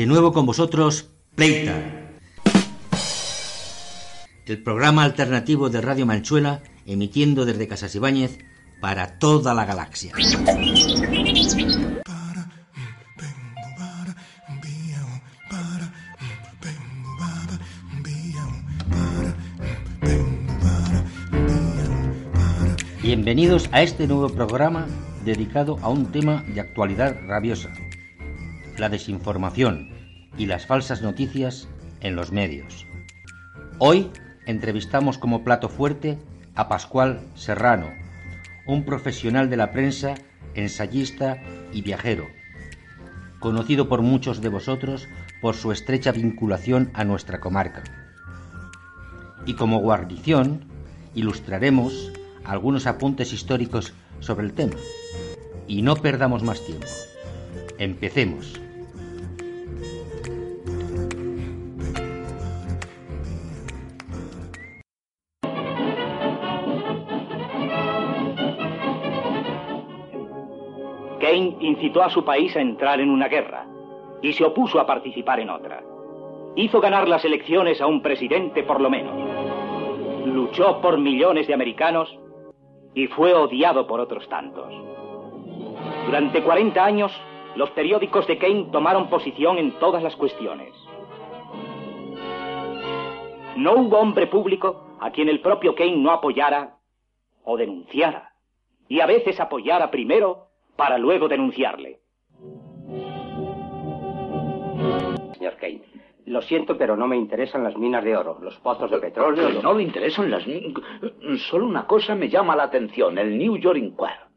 De nuevo con vosotros, Pleita. El programa alternativo de Radio Manchuela, emitiendo desde Casas Ibáñez para toda la galaxia. Bienvenidos a este nuevo programa dedicado a un tema de actualidad rabiosa, la desinformación y las falsas noticias en los medios. Hoy entrevistamos como plato fuerte a Pascual Serrano, un profesional de la prensa, ensayista y viajero, conocido por muchos de vosotros por su estrecha vinculación a nuestra comarca. Y como guarnición, ilustraremos algunos apuntes históricos sobre el tema. Y no perdamos más tiempo. Empecemos. Incitó a su país a entrar en una guerra y se opuso a participar en otra. Hizo ganar las elecciones a un presidente por lo menos. Luchó por millones de americanos y fue odiado por otros tantos. Durante 40 años, los periódicos de Kane tomaron posición en todas las cuestiones. No hubo hombre público a quien el propio Kane no apoyara o denunciara, y a veces apoyara primero para luego denunciarle. Señor Kane, lo siento, pero no me interesan las minas de oro, los pozos de petróleo. Que no le interesan las minas. Solo una cosa me llama la atención: el New York Inquirer.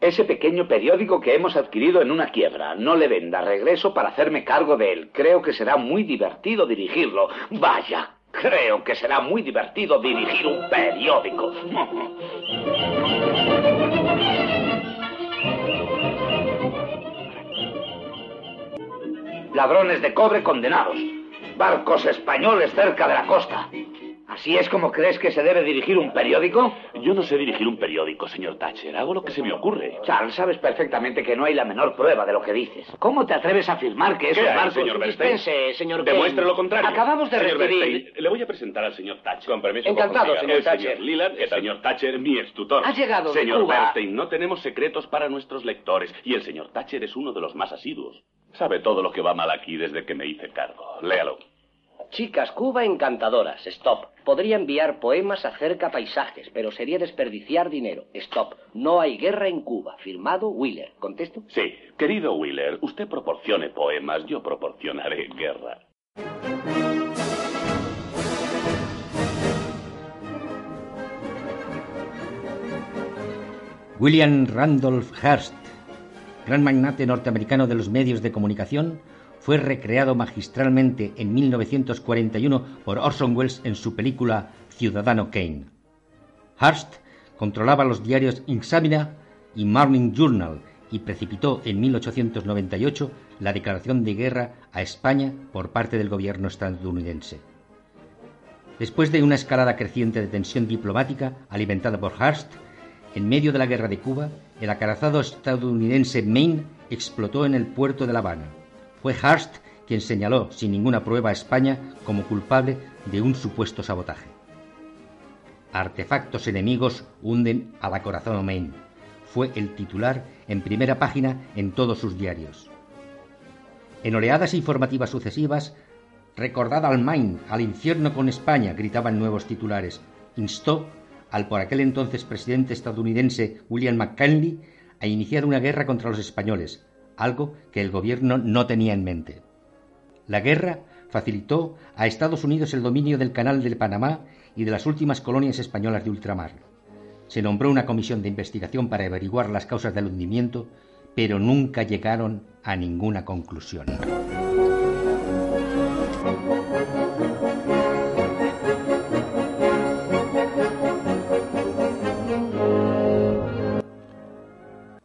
Ese pequeño periódico que hemos adquirido en una quiebra. No le venda regreso para hacerme cargo de él. Creo que será muy divertido dirigirlo. Vaya, creo que será muy divertido dirigir un periódico. Ladrones de cobre condenados. Barcos españoles cerca de la costa. ¿Así es como crees que se debe dirigir un periódico? Yo no sé dirigir un periódico, señor Thatcher. Hago lo que se me ocurre. Charles, sabes perfectamente que no hay la menor prueba de lo que dices. ¿Cómo te atreves a afirmar que esos ¿Qué hay, barcos... señor Bernstein? Dispense, señor. Demuestre lo contrario. Acabamos de señor recibir... Bernstein, le voy a presentar al señor Thatcher. Con permiso. Encantado, señor el Thatcher. señor Leland, el señor Thatcher, mi extutor. Ha llegado de Señor Cuba. Bernstein, no tenemos secretos para nuestros lectores. Y el señor Thatcher es uno de los más asiduos. Sabe todo lo que va mal aquí desde que me hice cargo. Léalo. Chicas, Cuba encantadoras. Stop. Podría enviar poemas acerca paisajes, pero sería desperdiciar dinero. Stop. No hay guerra en Cuba. Firmado Wheeler. ¿Contesto? Sí, querido Wheeler, usted proporcione poemas, yo proporcionaré guerra. William Randolph Hearst, gran magnate norteamericano de los medios de comunicación, fue recreado magistralmente en 1941 por Orson Welles en su película Ciudadano Kane. Hearst controlaba los diarios Examiner y Morning Journal y precipitó en 1898 la declaración de guerra a España por parte del gobierno estadounidense. Después de una escalada creciente de tensión diplomática alimentada por Hearst, en medio de la guerra de Cuba, el acorazado estadounidense Maine explotó en el puerto de La Habana. Fue Hearst quien señaló sin ninguna prueba a España como culpable de un supuesto sabotaje. Artefactos enemigos hunden al acorazado Maine. Fue el titular en primera página en todos sus diarios. En oleadas informativas sucesivas, recordad al Maine, al infierno con España, gritaban nuevos titulares. Instó al por aquel entonces presidente estadounidense William McKinley a iniciar una guerra contra los españoles, algo que el gobierno no tenía en mente. La guerra facilitó a Estados Unidos el dominio del Canal de Panamá y de las últimas colonias españolas de ultramar. Se nombró una comisión de investigación para averiguar las causas del hundimiento, pero nunca llegaron a ninguna conclusión.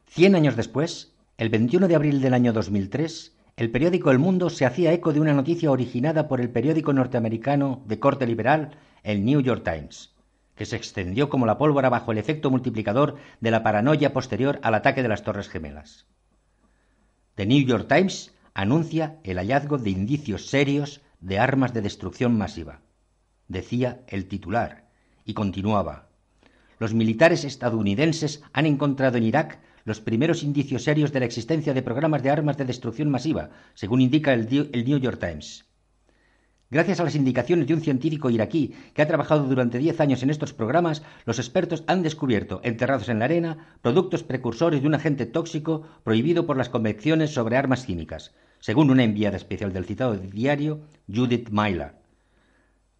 Cien años después, el 21 de abril del año 2003, el periódico El Mundo se hacía eco de una noticia originada por el periódico norteamericano de corte liberal, el New York Times, que se extendió como la pólvora bajo el efecto multiplicador de la paranoia posterior al ataque de las Torres Gemelas. The New York Times anuncia el hallazgo de indicios serios de armas de destrucción masiva. Decía el titular, y continuaba. Los militares estadounidenses han encontrado en Irak los primeros indicios serios de la existencia de programas de armas de destrucción masiva, según indica el, New York Times. Gracias a las indicaciones de un científico iraquí que ha trabajado durante diez años en estos programas, los expertos han descubierto, enterrados en la arena, productos precursores de un agente tóxico prohibido por las convenciones sobre armas químicas, según una enviada especial del citado diario Judith Myler.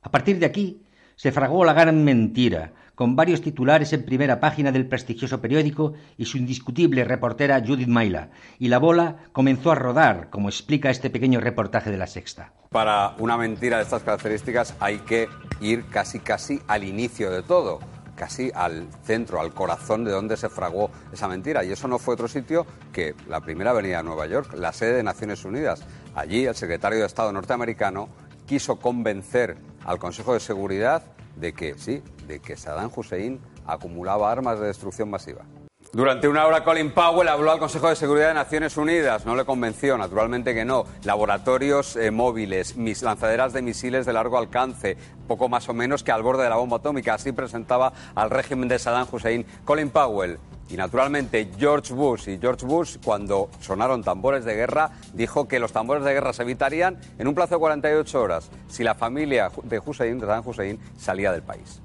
A partir de aquí, se fragó la gran mentira, con varios titulares en primera página del prestigioso periódico y su indiscutible reportera Judith Maila, y la bola comenzó a rodar, como explica este pequeño reportaje de la Sexta. Para una mentira de estas características hay que ir casi casi al inicio de todo casi al centro, al corazón de donde se fragó esa mentira. Y eso no fue otro sitio que la primera avenida de Nueva York, la sede de Naciones Unidas. Allí el secretario de Estado norteamericano quiso convencer al Consejo de Seguridad de que sí, de que Saddam Hussein acumulaba armas de destrucción masiva. Durante una hora Colin Powell habló al Consejo de Seguridad de Naciones Unidas. No le convenció, naturalmente que no. Laboratorios eh, móviles, mis lanzaderas de misiles de largo alcance, poco más o menos que al borde de la bomba atómica. Así presentaba al régimen de Saddam Hussein Colin Powell. Y naturalmente George Bush y George Bush, cuando sonaron tambores de guerra, dijo que los tambores de guerra se evitarían en un plazo de 48 horas si la familia de Hussein, de Saddam Hussein, salía del país.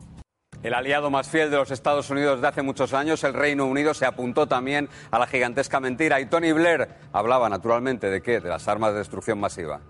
El aliado más fiel de los Estados Unidos de hace muchos años, el Reino Unido, se apuntó también a la gigantesca mentira y Tony Blair hablaba naturalmente de qué, de las armas de destrucción masiva.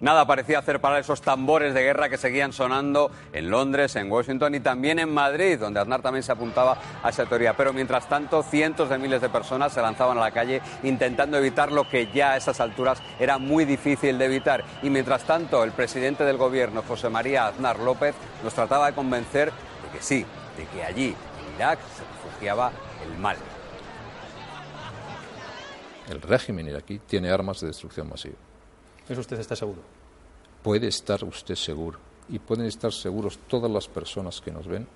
Nada parecía hacer parar esos tambores de guerra que seguían sonando en Londres, en Washington y también en Madrid, donde Aznar también se apuntaba a esa teoría. Pero mientras tanto, cientos de miles de personas se lanzaban a la calle intentando evitar lo que ya a esas alturas era muy difícil de evitar. Y mientras tanto, el presidente del gobierno, José María Aznar López, nos trataba de convencer de que sí, de que allí, en Irak, se refugiaba el mal. El régimen iraquí tiene armas de destrucción masiva. ¿Eso usted está seguro? Puede estar usted seguro. Y pueden estar seguros todas las personas que nos ven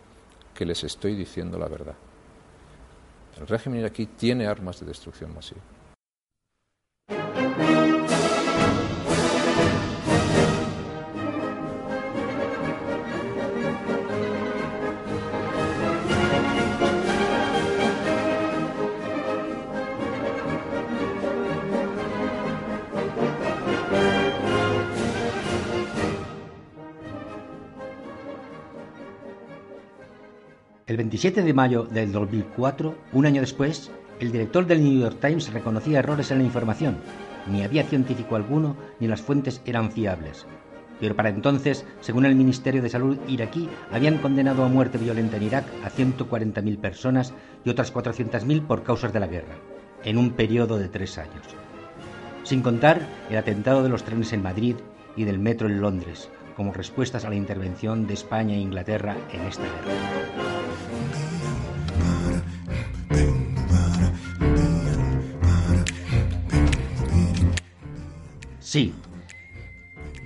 que les estoy diciendo la verdad. El régimen iraquí tiene armas de destrucción masiva. El 27 de mayo del 2004, un año después, el director del New York Times reconocía errores en la información. Ni había científico alguno, ni las fuentes eran fiables. Pero para entonces, según el Ministerio de Salud iraquí, habían condenado a muerte violenta en Irak a 140.000 personas y otras 400.000 por causas de la guerra, en un periodo de tres años. Sin contar el atentado de los trenes en Madrid y del metro en Londres, como respuestas a la intervención de España e Inglaterra en esta guerra. Sí.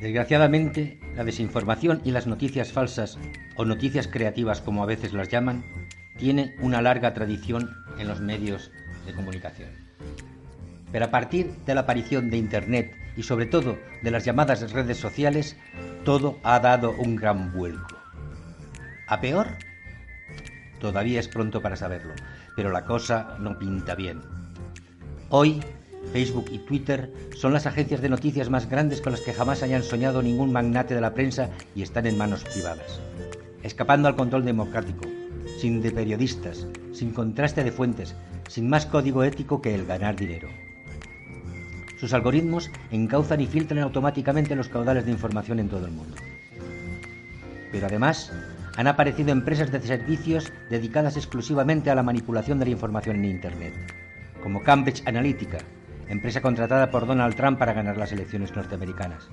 Desgraciadamente, la desinformación y las noticias falsas o noticias creativas, como a veces las llaman, tiene una larga tradición en los medios de comunicación. Pero a partir de la aparición de Internet y sobre todo de las llamadas redes sociales, todo ha dado un gran vuelco. ¿A peor? Todavía es pronto para saberlo, pero la cosa no pinta bien. Hoy Facebook y Twitter son las agencias de noticias más grandes con las que jamás hayan soñado ningún magnate de la prensa y están en manos privadas, escapando al control democrático, sin de periodistas, sin contraste de fuentes, sin más código ético que el ganar dinero. Sus algoritmos encauzan y filtran automáticamente los caudales de información en todo el mundo. Pero además, han aparecido empresas de servicios dedicadas exclusivamente a la manipulación de la información en Internet, como Cambridge Analytica, empresa contratada por Donald Trump para ganar las elecciones norteamericanas.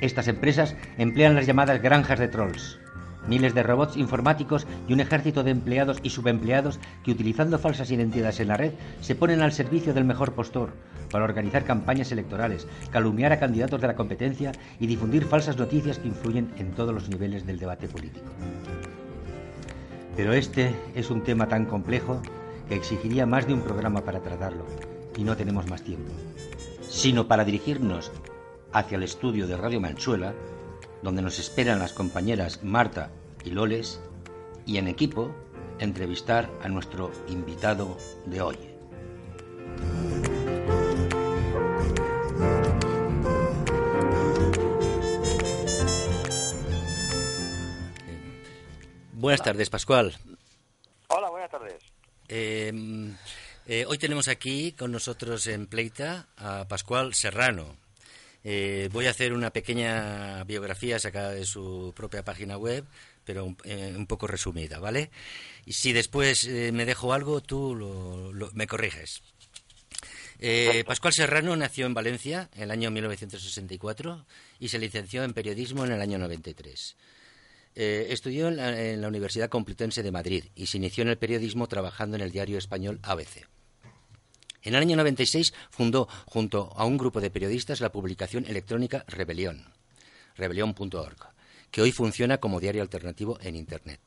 Estas empresas emplean las llamadas granjas de trolls, miles de robots informáticos y un ejército de empleados y subempleados que utilizando falsas identidades en la red se ponen al servicio del mejor postor para organizar campañas electorales, calumniar a candidatos de la competencia y difundir falsas noticias que influyen en todos los niveles del debate político. Pero este es un tema tan complejo que exigiría más de un programa para tratarlo y no tenemos más tiempo, sino para dirigirnos hacia el estudio de Radio Manchuela, donde nos esperan las compañeras Marta y Loles, y en equipo entrevistar a nuestro invitado de hoy. Buenas tardes, Pascual. Hola, buenas tardes. Eh, eh, hoy tenemos aquí con nosotros en Pleita a Pascual Serrano. Eh, voy a hacer una pequeña biografía sacada de su propia página web, pero un, eh, poco resumida, ¿vale? Y si después me dejo algo, tú lo, me corriges. Pascual Serrano nació en Valencia en el año 1964 y se licenció en periodismo en el año 93. Eh, estudió en la, en la, Universidad Complutense de Madrid y se inició en el periodismo trabajando en el diario español ABC. En el año 96 fundó, junto a un grupo de periodistas, la publicación electrónica Rebelión, rebelión.org, que hoy funciona como diario alternativo en Internet.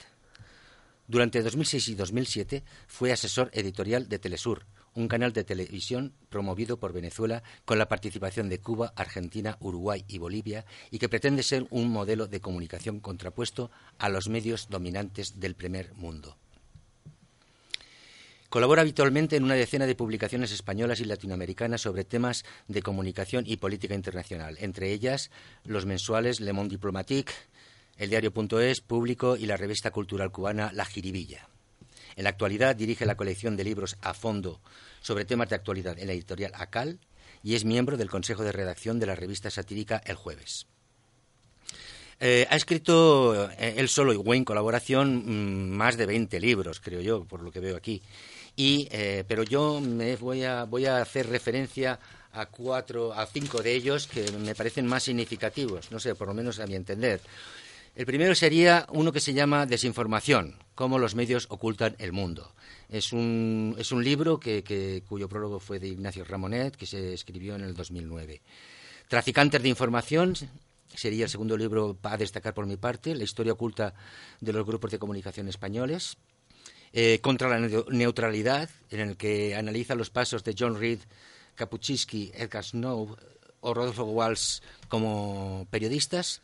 Durante 2006 y 2007 fue asesor editorial de Telesur, un canal de televisión promovido por Venezuela con la participación de Cuba, Argentina, Uruguay y Bolivia y que pretende ser un modelo de comunicación contrapuesto a los medios dominantes del primer mundo. Colabora habitualmente en una decena de publicaciones españolas y latinoamericanas sobre temas de comunicación y política internacional, entre ellas los mensuales Le Monde Diplomatique, el diario.es, Público y la revista cultural cubana La Jiribilla. En la actualidad dirige la colección de libros a fondo sobre temas de actualidad en la editorial ACAL y es miembro del consejo de redacción de la revista satírica El Jueves. Eh, ha escrito eh, él solo y en colaboración mmm, más de 20 libros, creo yo, por lo que veo aquí. Y, eh, pero yo me voy a, voy a hacer referencia a cuatro, a cinco de ellos que me parecen más significativos, no sé, por lo menos a mi entender. El primero sería uno que se llama Desinformación, cómo los medios ocultan el mundo. Es un, es un libro que, cuyo prólogo fue de Ignacio Ramonet, que se escribió en el 2009. Traficantes de información sería el segundo libro a destacar por mi parte, la historia oculta de los grupos de comunicación españoles. Eh, contra la neutralidad, en el que analiza los pasos de John Reed, Kapuczynski, Edgar Snow o Rodolfo Walsh como periodistas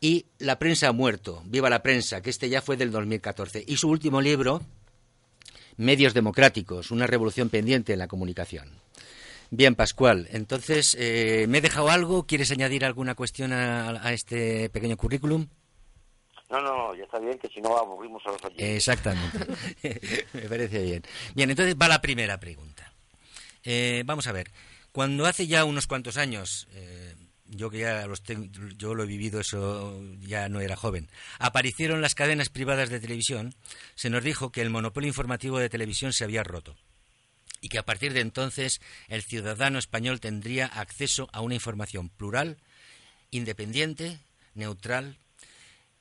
y La prensa ha muerto, Viva la prensa, que este ya fue del 2014. Y su último libro, Medios democráticos, una revolución pendiente en la comunicación. Bien, Pascual, entonces, eh, ¿me he dejado algo? ¿Quieres añadir alguna cuestión a, a este pequeño currículum? No, no, ya está bien, que si no aburrimos a los oyentes. Exactamente. Me parece bien. Bien, entonces va la primera pregunta. Eh, vamos a ver. Cuando hace ya unos cuantos años, eh, yo que ya los tengo, yo lo he vivido eso ya no era joven. Aparecieron las cadenas privadas de televisión se nos dijo que el monopolio informativo de televisión se había roto y que a partir de entonces el ciudadano español tendría acceso a una información plural independiente neutral.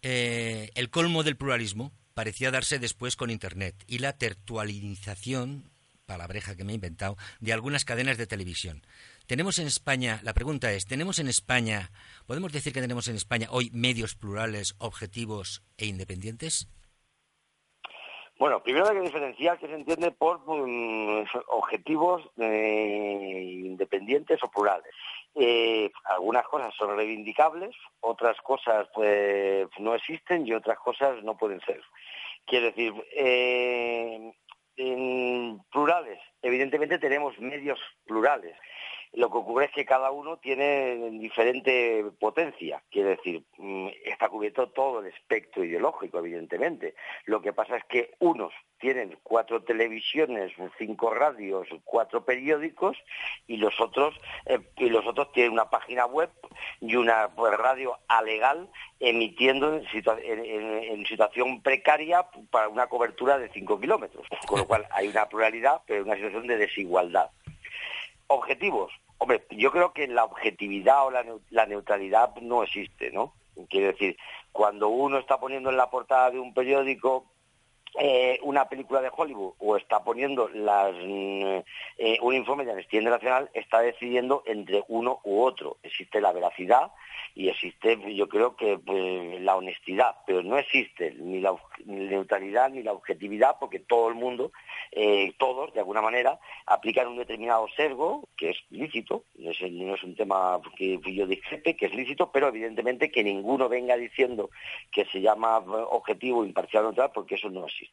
Eh, el colmo del pluralismo parecía darse después con internet y la tertualización palabreja que me he inventado de algunas cadenas de televisión tenemos en España, la pregunta es, ¿tenemos en España, podemos decir que tenemos en España hoy medios plurales, objetivos e independientes? Bueno, primero hay que diferenciar qué se entiende por um, objetivos eh, independientes o plurales. Eh, algunas cosas son reivindicables, otras cosas pues no existen y otras cosas no pueden ser. Quiero decir, eh, en plurales, evidentemente tenemos medios plurales. Lo que ocurre es que cada uno tiene diferente potencia, quiere decir, mm, está cubierto todo el espectro ideológico, evidentemente. Lo que pasa es que unos tienen cuatro televisiones, cinco radios, cuatro periódicos y los otros eh, y los otros tienen una página web y una pues, radio alegal emitiendo en, situación precaria para una cobertura de cinco kilómetros, con lo cual hay una pluralidad, pero una situación de desigualdad. Objetivos. Hombre, yo creo que la objetividad o la, neutralidad no existe, ¿no? Quiero decir, cuando uno está poniendo en la portada de un periódico eh, una película de Hollywood o está poniendo mm, eh, un informe de Amnistía Internacional, está decidiendo entre uno u otro. Existe la veracidad y existe, yo creo que pues, la honestidad, pero no existe ni la, neutralidad ni la objetividad porque todo el mundo, eh, todos de alguna manera, aplican un determinado sesgo que es lícito, no es, no es un tema que yo discrepe, que es lícito, pero evidentemente que ninguno venga diciendo que se llama objetivo, imparcial o neutral porque eso no existe.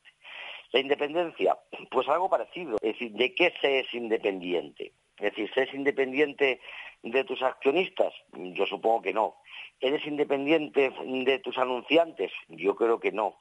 La independencia, pues algo parecido. Es decir, ¿de qué se es independiente? Es decir, ¿se es independiente de tus accionistas? Yo supongo que no. ¿Eres independiente de tus anunciantes? Yo creo que no.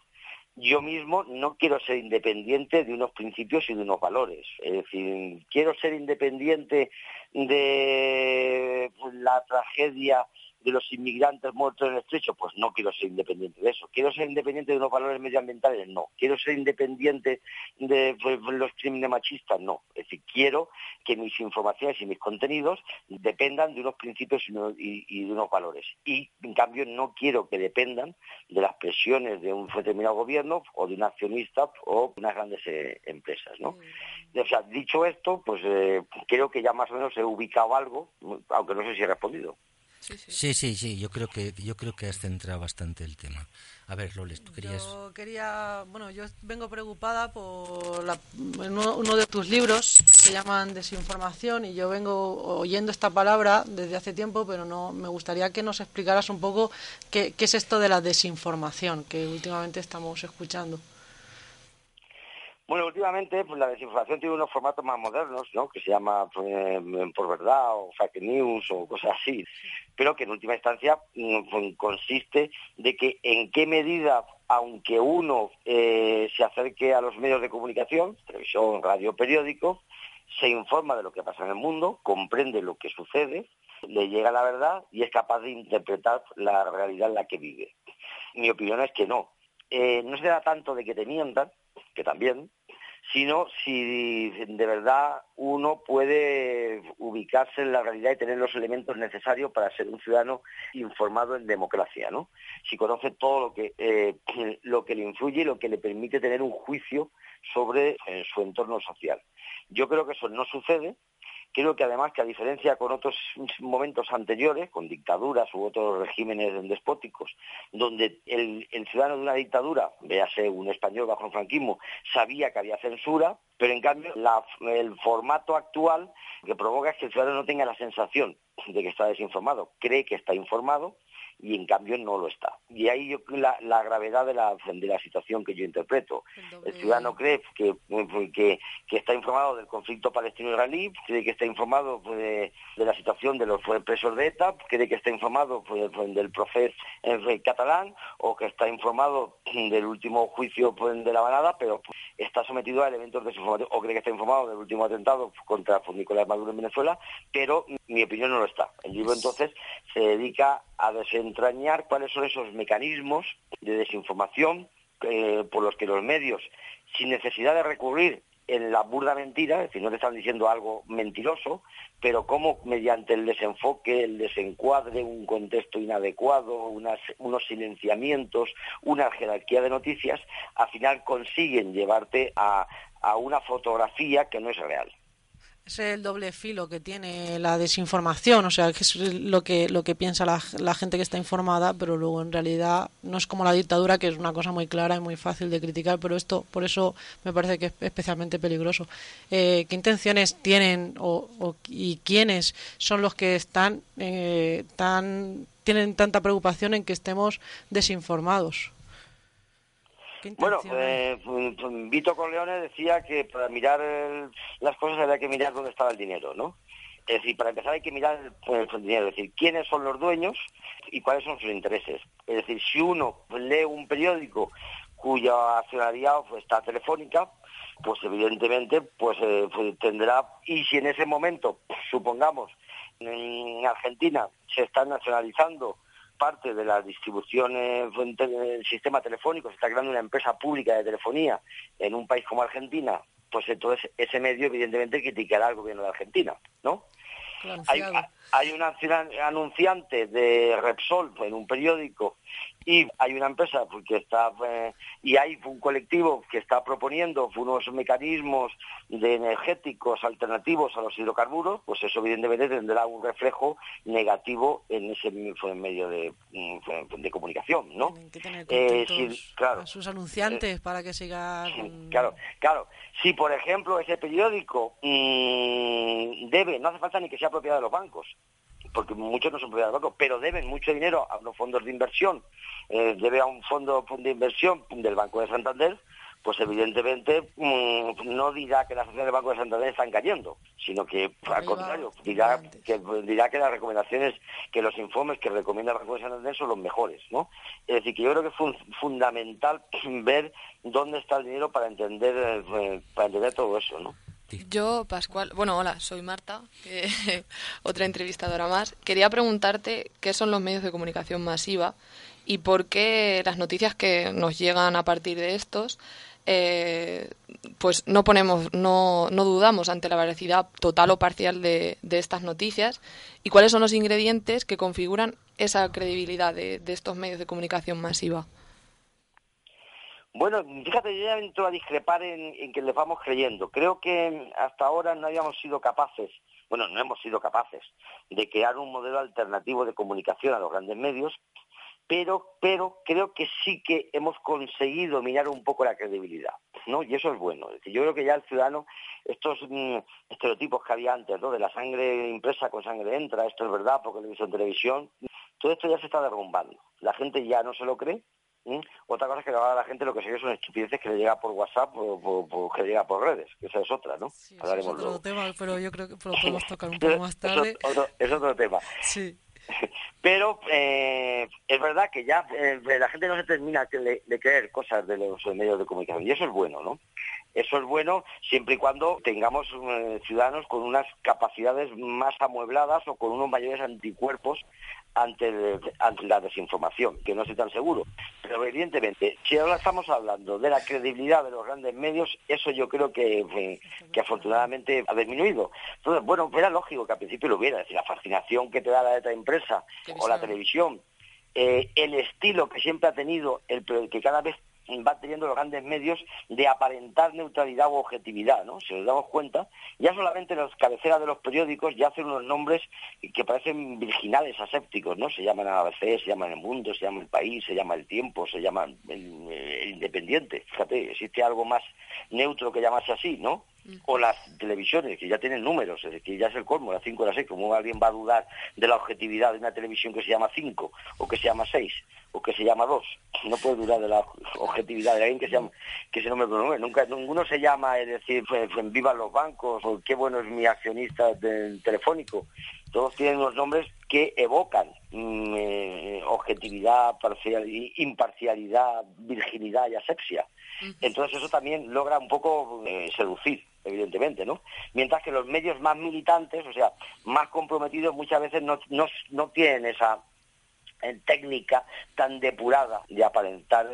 Yo mismo no quiero ser independiente de unos principios y de unos valores. Es decir, quiero ser independiente de la tragedia de los inmigrantes muertos en el estrecho, pues no quiero ser independiente de eso. Quiero ser independiente de los valores medioambientales, no. Quiero ser independiente de pues, los crímenes machistas, no. Es decir, quiero que mis informaciones y mis contenidos dependan de unos principios y, de unos valores. Y, en cambio, no quiero que dependan de las presiones de un determinado gobierno o de un accionista o unas grandes eh, empresas, ¿no? O sea, dicho esto, pues eh, creo que ya más o menos he ubicado algo, aunque no sé si he respondido. Sí, sí, sí, yo creo que yo creo que has centrado bastante el tema. A ver, Loles, tú querías Yo quería, bueno, yo vengo preocupada por uno, de tus libros se llaman desinformación y yo vengo oyendo esta palabra desde hace tiempo, pero no me gustaría que nos explicaras un poco qué, qué es esto de la desinformación que últimamente estamos escuchando. Bueno, últimamente pues, la desinformación tiene unos formatos más modernos, ¿no? Que se llama pues, por verdad o fake news o cosas así, pero que en última instancia mm, consiste de que en qué medida, aunque uno eh, se acerque a los medios de comunicación, televisión, radio, periódico, se informa de lo que pasa en el mundo, comprende lo que sucede, le llega la verdad y es capaz de interpretar la realidad en la que vive. Mi opinión es que no. Eh, no se da tanto de que te mientan, que también, sino si de verdad uno puede ubicarse en la realidad y tener los elementos necesarios para ser un ciudadano informado en democracia, ¿no? Si conoce todo lo que, eh, lo que le influye y lo que le permite tener un juicio sobre eh, su entorno social. Yo creo que eso no sucede Creo que además que a diferencia con otros momentos anteriores, con dictaduras u otros regímenes despóticos, donde el, ciudadano de una dictadura, véase un español bajo el franquismo, sabía que había censura, pero en cambio el formato actual que provoca es que el ciudadano no tenga la sensación de que está desinformado, cree que está informado y en cambio no lo está. Y ahí yo la, la gravedad de la, de la situación que yo interpreto. El, ciudadano cree que, que, que, está informado del conflicto palestino-israelí, cree que está informado pues, de, la situación de los presos de ETA, cree que está informado pues, pues, del proceso catalán o que está informado del último juicio de la banada, pero está sometido a elementos de desinformación o cree que está informado del último atentado contra Nicolás Maduro en Venezuela, pero mi opinión no lo está. El libro entonces se dedica a desentrañar cuáles son esos mecanismos de desinformación eh, por los que los medios, sin necesidad de recurrir en la burda mentira, es decir, no te están diciendo algo mentiroso, pero cómo mediante el desenfoque, el desencuadre, un contexto inadecuado, unos silenciamientos, una jerarquía de noticias, al final consiguen llevarte a una fotografía que no es real es el doble filo que tiene la desinformación, o sea, que es lo que, lo que piensa la, la, gente que está informada, pero luego en realidad no es como la dictadura, que es una cosa muy clara y muy fácil de criticar, pero esto, por eso me parece que es especialmente peligroso. Eh, ¿Qué intenciones tienen o, y quiénes son los que están eh, tan, tienen tanta preocupación en que estemos desinformados? Bueno, eh, pues, pues, Vito Corleone decía que para mirar las cosas había que mirar dónde estaba el dinero, ¿no? Es decir, para empezar hay que mirar el, dinero, es decir, quiénes son los dueños y cuáles son sus intereses. Es decir, si uno lee un periódico cuya accionariado pues, está telefónica, pues evidentemente pues, eh, pues, tendrá, y si en ese momento, supongamos, en Argentina se está nacionalizando parte de la distribución del sistema telefónico, se está creando una empresa pública de telefonía en un país como Argentina, pues entonces ese medio evidentemente criticará al gobierno de Argentina, ¿no? Hay, hay, un anunciante de Repsol en un periódico y hay una empresa pues, que está eh, y hay un colectivo que está proponiendo unos mecanismos de energéticos alternativos a los hidrocarburos, pues eso evidentemente tendrá un reflejo negativo en ese medio de, mm, de comunicación, ¿no? Eh, claro, a sus anunciantes eh, para que sigan. Claro, claro. Si por ejemplo ese periódico mm, debe, no hace falta ni que sea propiedad de los bancos, porque muchos no son propiedad de los bancos, pero deben mucho dinero a los fondos de inversión, eh, debe a un fondo de inversión del Banco de Santander, pues evidentemente mm, no dirá que las acciones del Banco de Santander están cayendo, sino que al contrario, dirá que, dirá que las recomendaciones, que los informes que recomienda el Banco de Santander son los mejores, ¿no? Es decir, que yo creo que es fundamental ver dónde está el dinero para entender, eh, para entender todo eso, ¿no? Yo, Pascual, bueno, hola, soy Marta, otra entrevistadora más. Quería preguntarte qué son los medios de comunicación masiva y por qué las noticias que nos llegan a partir de estos, eh, pues no ponemos, no, no dudamos ante la veracidad total o parcial de, estas noticias y cuáles son los ingredientes que configuran esa credibilidad de estos medios de comunicación masiva. Bueno, fíjate, yo ya entro a discrepar en, que le vamos creyendo. Creo que hasta ahora no habíamos sido capaces, bueno, no hemos sido capaces de crear un modelo alternativo de comunicación a los grandes medios, pero, pero creo que sí que hemos conseguido mirar un poco la credibilidad, ¿no? Y eso es bueno. yo creo que ya el ciudadano, estos mm, estereotipos que había antes, ¿no? De la sangre impresa con sangre entra, esto es verdad porque lo hizo en televisión, todo esto ya se está derrumbando. La gente ya no se lo cree. Otra cosa es que ahora la gente lo que sigue son estupideces que le llega por WhatsApp o, que le llega por redes, que esa es otra, ¿no? Sí, es otro tema, pero yo creo que lo podemos tocar un poco más tarde. Es otro, es otro tema. Sí. Pero eh, es verdad que ya eh, la gente no se termina de, creer cosas de los medios de comunicación y eso es bueno, ¿no? Eso es bueno siempre y cuando tengamos eh, ciudadanos con unas capacidades más amuebladas o con unos mayores anticuerpos ante, la desinformación, que no estoy tan seguro. Pero evidentemente, si ahora estamos hablando de la credibilidad de los grandes medios, eso yo creo que, que afortunadamente ha disminuido. Entonces, bueno, era lógico que al principio lo hubiera, es decir, la fascinación que te da la letra impresa o la televisión, eh, el estilo que siempre ha tenido, el que cada vez va teniendo los grandes medios de aparentar neutralidad o objetividad, ¿no? Si nos damos cuenta, ya solamente los cabeceras de los periódicos ya hacen unos nombres que parecen virginales, asépticos, ¿no? Se llaman ABC, se llaman El Mundo, se llama El País, se llama El Tiempo, se llama el, Independiente. Fíjate, existe algo más neutro que llamarse así, ¿no? O las televisiones, que ya tienen números, que ya es el colmo, las 5 o las 6, como alguien va a dudar de la objetividad de una televisión que se llama 5, o que se llama 6, o que se llama 2, no puede dudar de la objetividad de alguien que se llama, que se nombre nombre, nunca, ninguno se llama, es decir, pues, pues, vivan los bancos, o qué bueno es mi accionista telefónico, todos tienen unos nombres que evocan mm, eh, objetividad, imparcialidad, virginidad y asepsia. Entonces eso también logra un poco eh, seducir, evidentemente, ¿no? Mientras que los medios más militantes, o sea, más comprometidos, muchas veces no, no, tienen esa eh, técnica tan depurada de aparentar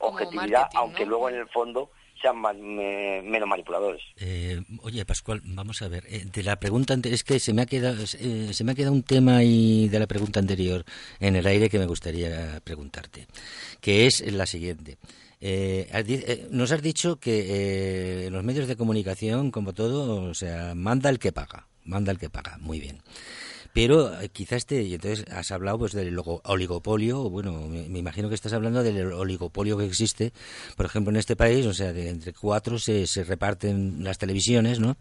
objetividad, aunque luego en el fondo sean menos manipuladores. Eh, oye, Pascual, vamos a ver. Eh, de la pregunta es que se me ha quedado eh, se me ha quedado un tema y de la pregunta anterior en el aire que me gustaría preguntarte, que es la siguiente. Nos has dicho que los medios de comunicación, como todo, o sea, manda el que paga, manda el que paga. Muy bien. Pero eh, quizás te, y entonces has hablado pues del oligopolio, bueno, me, imagino que estás hablando del oligopolio que existe, por ejemplo, en este país, o sea, de entre cuatro se, se reparten las televisiones, ¿no?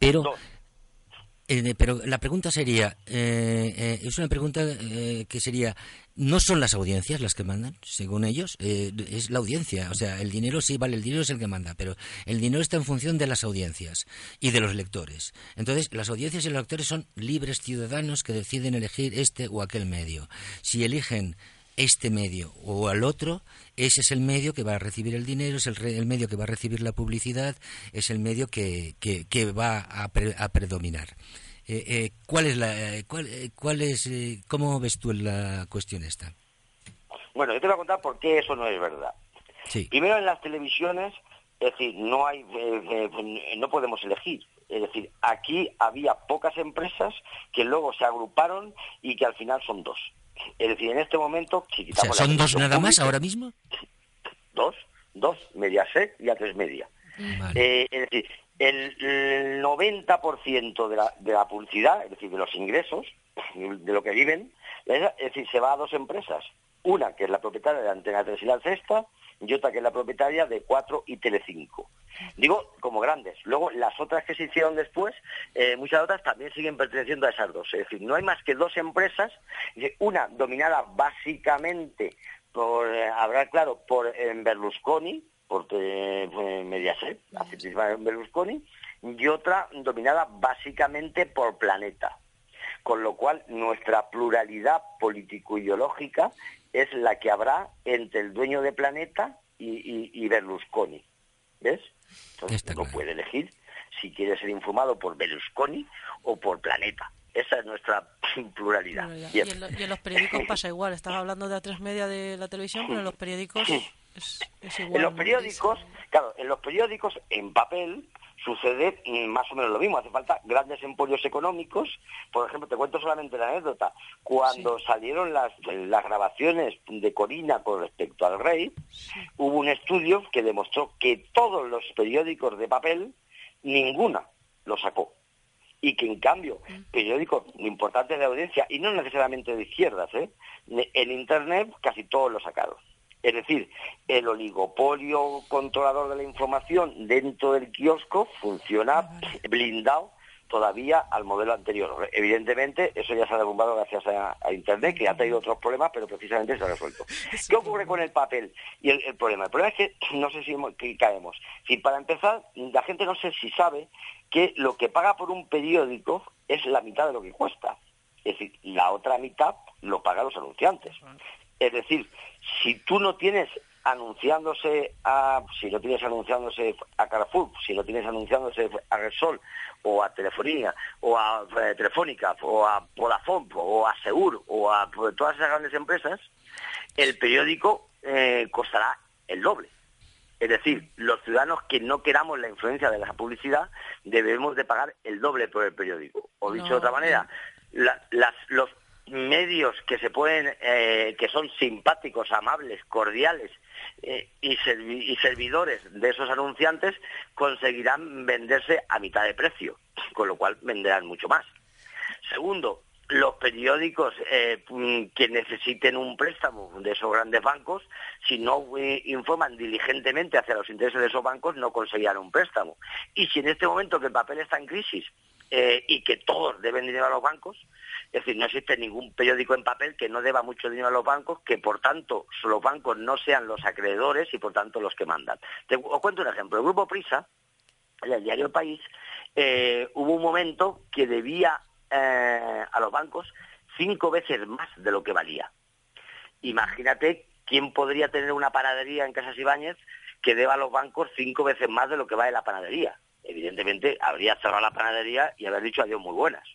Pero eh, pero la pregunta sería, eh, eh, es una pregunta que sería, ¿no son las audiencias las que mandan, según ellos? es la audiencia, o sea, el dinero sí, vale, el dinero es el que manda, pero el dinero está en función de las audiencias y de los lectores. Entonces, las audiencias y los lectores son libres ciudadanos que deciden elegir este o aquel medio. Si eligen este medio o al otro, ese es el medio que va a recibir el dinero, es el, medio que va a recibir la publicidad, es el medio que, que, va a, predominar. Eh, eh, ¿Cuál es la, eh, cuál, cuál es, cómo ves tú la cuestión esta? Bueno, yo te voy a contar por qué eso no es verdad. Primero en las televisiones, es decir, no hay, no podemos elegir. Es decir, aquí había pocas empresas que luego se agruparon y que al final son dos. Es decir, en este momento, si quitamos ¿Son dos nada más ahora mismo? Dos, dos, Mediaset y A3 Media. Eh, es decir, el 90% de la, de la publicidad, es decir, de los ingresos, de lo que viven, es decir, se va a dos empresas. Una, que es la propietaria de Antena 3 y la Cesta, y otra que es la propietaria de 4 y Telecinco. Digo, como grandes. Luego, las otras que se hicieron después, eh, muchas otras también siguen perteneciendo a esas dos. Es decir, no hay más que dos empresas, una dominada básicamente por, eh, hablar claro, por Berlusconi, por eh, Mediaset, Berlusconi, y otra dominada básicamente por Planeta. Con lo cual, nuestra pluralidad político-ideológica es la que habrá entre el dueño de Planeta y, Berlusconi. ¿Ves? Entonces no puede elegir si quiere ser informado por Berlusconi o por Planeta. Esa es nuestra pluralidad. Y, en los periódicos pasa igual. Estaba hablando de A3 Media de la televisión, pero en los periódicos es, igual. En los periódicos, claro, en los periódicos en papel sucede más o menos lo mismo. Hace falta grandes emporios económicos. Por ejemplo, te cuento solamente la anécdota. Cuando salieron las, las grabaciones de Corina con respecto al rey, hubo un estudio que demostró que todos los periódicos de papel, ninguna lo sacó. Y que en cambio, mm. periódicos importantes de audiencia, y no necesariamente de izquierdas, ¿eh? en Internet casi todos lo sacaron. Es decir, el oligopolio controlador de la información dentro del kiosco funciona blindado todavía al modelo anterior. Evidentemente, eso ya se ha derrumbado gracias a, Internet, que ha tenido otros problemas, pero precisamente se ha resuelto. ¿Qué ocurre con el papel y el, problema? El problema es que no sé si caemos. Si para empezar, la gente no sé si sabe que lo que paga por un periódico es la mitad de lo que cuesta. Es decir, la otra mitad lo pagan los anunciantes. Es decir, si tú no tienes anunciándose a, si no tienes anunciándose a Carrefour, si no tienes anunciándose a Resol, o a Telefonía, o a eh, Telefónica, o a Vodafone, o a Segur, o a pues, todas esas grandes empresas, el periódico eh, costará el doble. Es decir, los ciudadanos que no queramos la influencia de la publicidad debemos de pagar el doble por el periódico. O dicho de otra manera, las, los medios que se pueden, eh, que son simpáticos, amables, cordiales eh, y, servidores de esos anunciantes, conseguirán venderse a mitad de precio, con lo cual venderán mucho más. Segundo, los periódicos eh, que necesiten un préstamo de esos grandes bancos, si no informan diligentemente hacia los intereses de esos bancos, no conseguirán un préstamo. Y si en este momento que el papel está en crisis y que todos deben dinero a los bancos, es decir, no existe ningún periódico en papel que no deba mucho dinero a los bancos, que por tanto los bancos no sean los acreedores y por tanto los que mandan. Os cuento un ejemplo. El Grupo Prisa, el diario El País, eh, hubo un momento que debía eh, a los bancos cinco veces más de lo que valía. Imagínate quién podría tener una panadería en Casas Ibáñez que deba a los bancos cinco veces más de lo que vale la panadería. Evidentemente habría cerrado la panadería y haber dicho adiós muy buenas.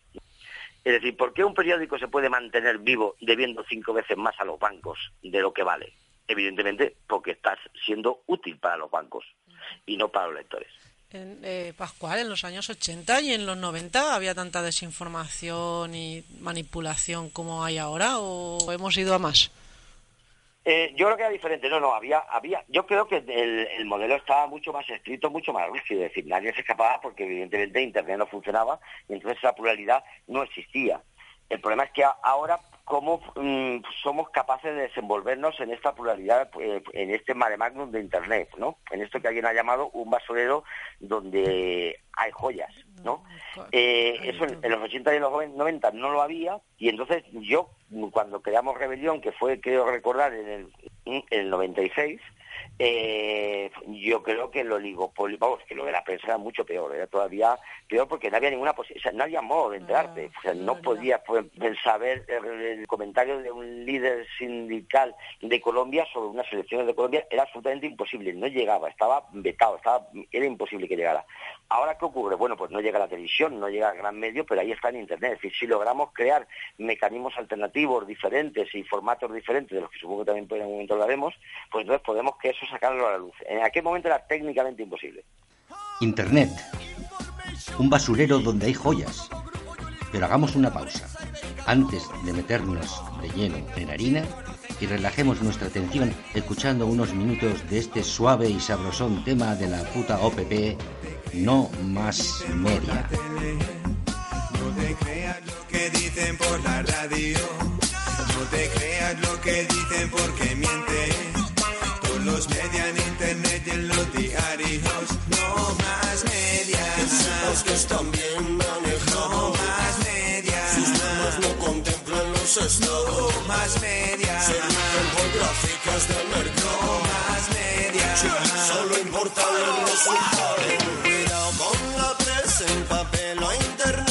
Es decir, ¿por qué un periódico se puede mantener vivo debiendo cinco veces más a los bancos de lo que vale? Evidentemente, porque estás siendo útil para los bancos y no para los lectores. En, eh, Pascual, en los años 80 y en los 90 había tanta desinformación y manipulación como hay ahora o hemos ido a más? Eh, yo creo que era diferente, no, no, había, había, yo creo que el, modelo estaba mucho más escrito, mucho más rígido, es decir, nadie se escapaba porque evidentemente Internet no funcionaba y entonces esa pluralidad no existía. El problema es que ahora cómo mm, somos capaces de desenvolvernos en esta pluralidad, eh, en este mare magnum de Internet, ¿no? En esto que alguien ha llamado un basurero donde hay joyas, ¿no? Eh, eso en, los 80 y en los 90 no lo había y entonces yo, cuando creamos Rebelión, que fue, creo recordar, en el, en el 96, eh, yo creo que el oligopolio, vamos, que lo de la prensa era mucho peor, era todavía peor porque no había ninguna posibilidad, o sea, no había modo de enterarte, o sea, no podía pues, saber el, el, comentario de un líder sindical de Colombia sobre unas elecciones de Colombia, era absolutamente imposible, no llegaba, estaba vetado, estaba, era imposible que llegara. Ahora, ¿qué ocurre? Bueno, pues no llega la televisión, no llega al gran medio, pero ahí está en Internet, es decir, si logramos crear mecanismos alternativos diferentes y formatos diferentes, de los que supongo que también en algún momento hablaremos, pues entonces podemos que eso sacarlo a la luz. En aquel momento era técnicamente imposible. Internet. Un basurero donde hay joyas. Pero hagamos una pausa. Antes de meternos de lleno en harina y relajemos nuestra atención escuchando unos minutos de este suave y sabrosón tema de la puta OPP, No Más Media. No te creas lo que dicen por la radio, no te creas lo que dicen porque mienten los media en internet y en los diarios. No más media. Decimos que están bien manejados. No más media. Sus normas no contemplan los estados. No más media. Se rigen por gráficas de mercado. No más media. Solo importan los resultados. Cuidado con la presa en papel o internet.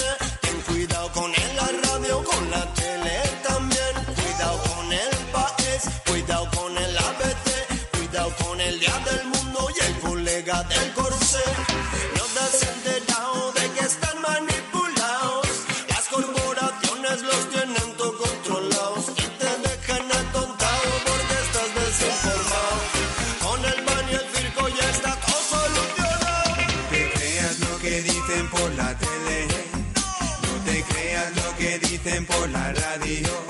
Dicen por la radio.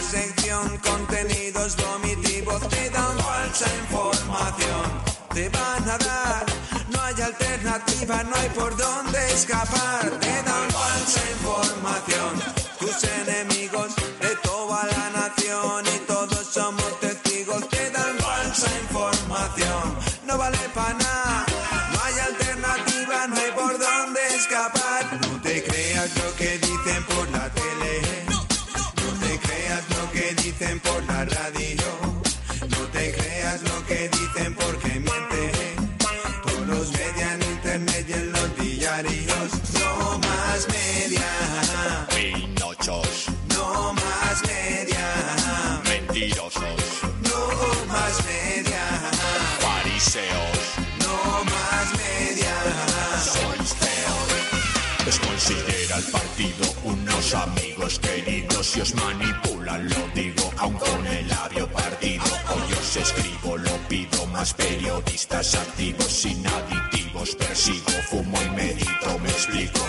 Sección, contenidos vomitivos. Te dan falsa información te van a dar. No hay alternativa, no hay por dónde escapar. Te dan falsa información. Tus enemigos No más media. Sois feos. Les considera el partido unos amigos queridos y os manipulan, lo digo, aun con el labio partido. Hoy os escribo, lo pido, más periodistas activos sin aditivos. Persigo, fumo y medito, me explico.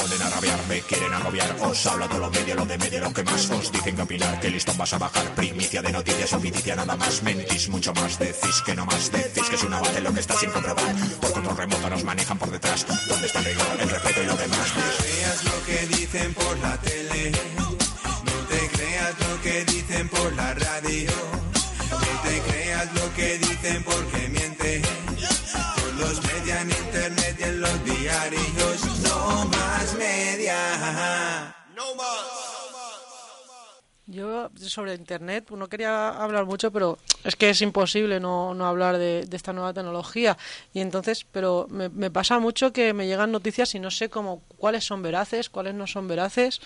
Me ponen a rabiar, me quieren agobiar. Os habla todo lo medio, lo de medio, lo que más os dicen que opinar. Que listón vas a bajar, primicia de noticias, oficia nada más. Mentís mucho más, decís que no más. Decís que es una base lo que está sin comprobar. Por control remoto nos manejan por detrás. ¿Dónde está el rigor, el respeto y lo demás? No creas lo que dicen por la tele. No te creas lo que dicen por la radio. No te creas lo que dicen porque No más. Yo sobre Internet no quería hablar mucho, pero es que es imposible no, no hablar de, de, esta nueva tecnología. Y entonces, pero me, me, pasa mucho que me llegan noticias y no sé cómo cuáles son veraces, cuáles no son veraces.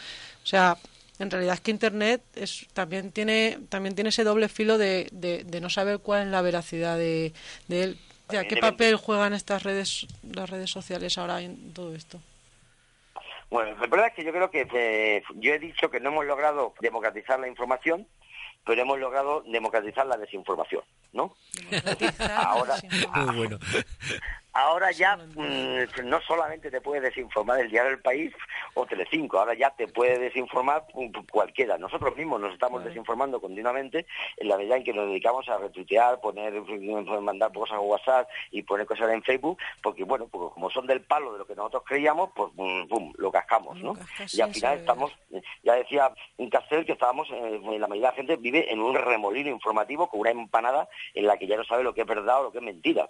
O sea, en realidad es que Internet es, también tiene también tiene ese doble filo de, de, de no saber cuál es la veracidad de, de él. O sea, ¿Qué papel juegan estas redes las redes sociales ahora en todo esto? Bueno, la verdad es que yo creo que eh, yo he dicho que no hemos logrado democratizar la información, pero hemos logrado democratizar la desinformación, ¿no? Ahora, Muy bueno. ahora ya mm, no solamente te puede desinformar el diario del país o Telecinco, ahora ya te puede desinformar mm, cualquiera. Nosotros mismos nos estamos desinformando continuamente en la medida en que nos dedicamos a retuitear, poner, mm, mandar cosas a WhatsApp y poner cosas en Facebook, porque bueno, pues como son del palo de lo que nosotros creíamos, pues pum, lo cascamos, ¿no? Y al final estamos, ya decía un Castel que estábamos, eh, la mayoría de la gente vive en un remolino informativo con una empanada en la que ya no sabe lo que es verdad o lo que es mentira.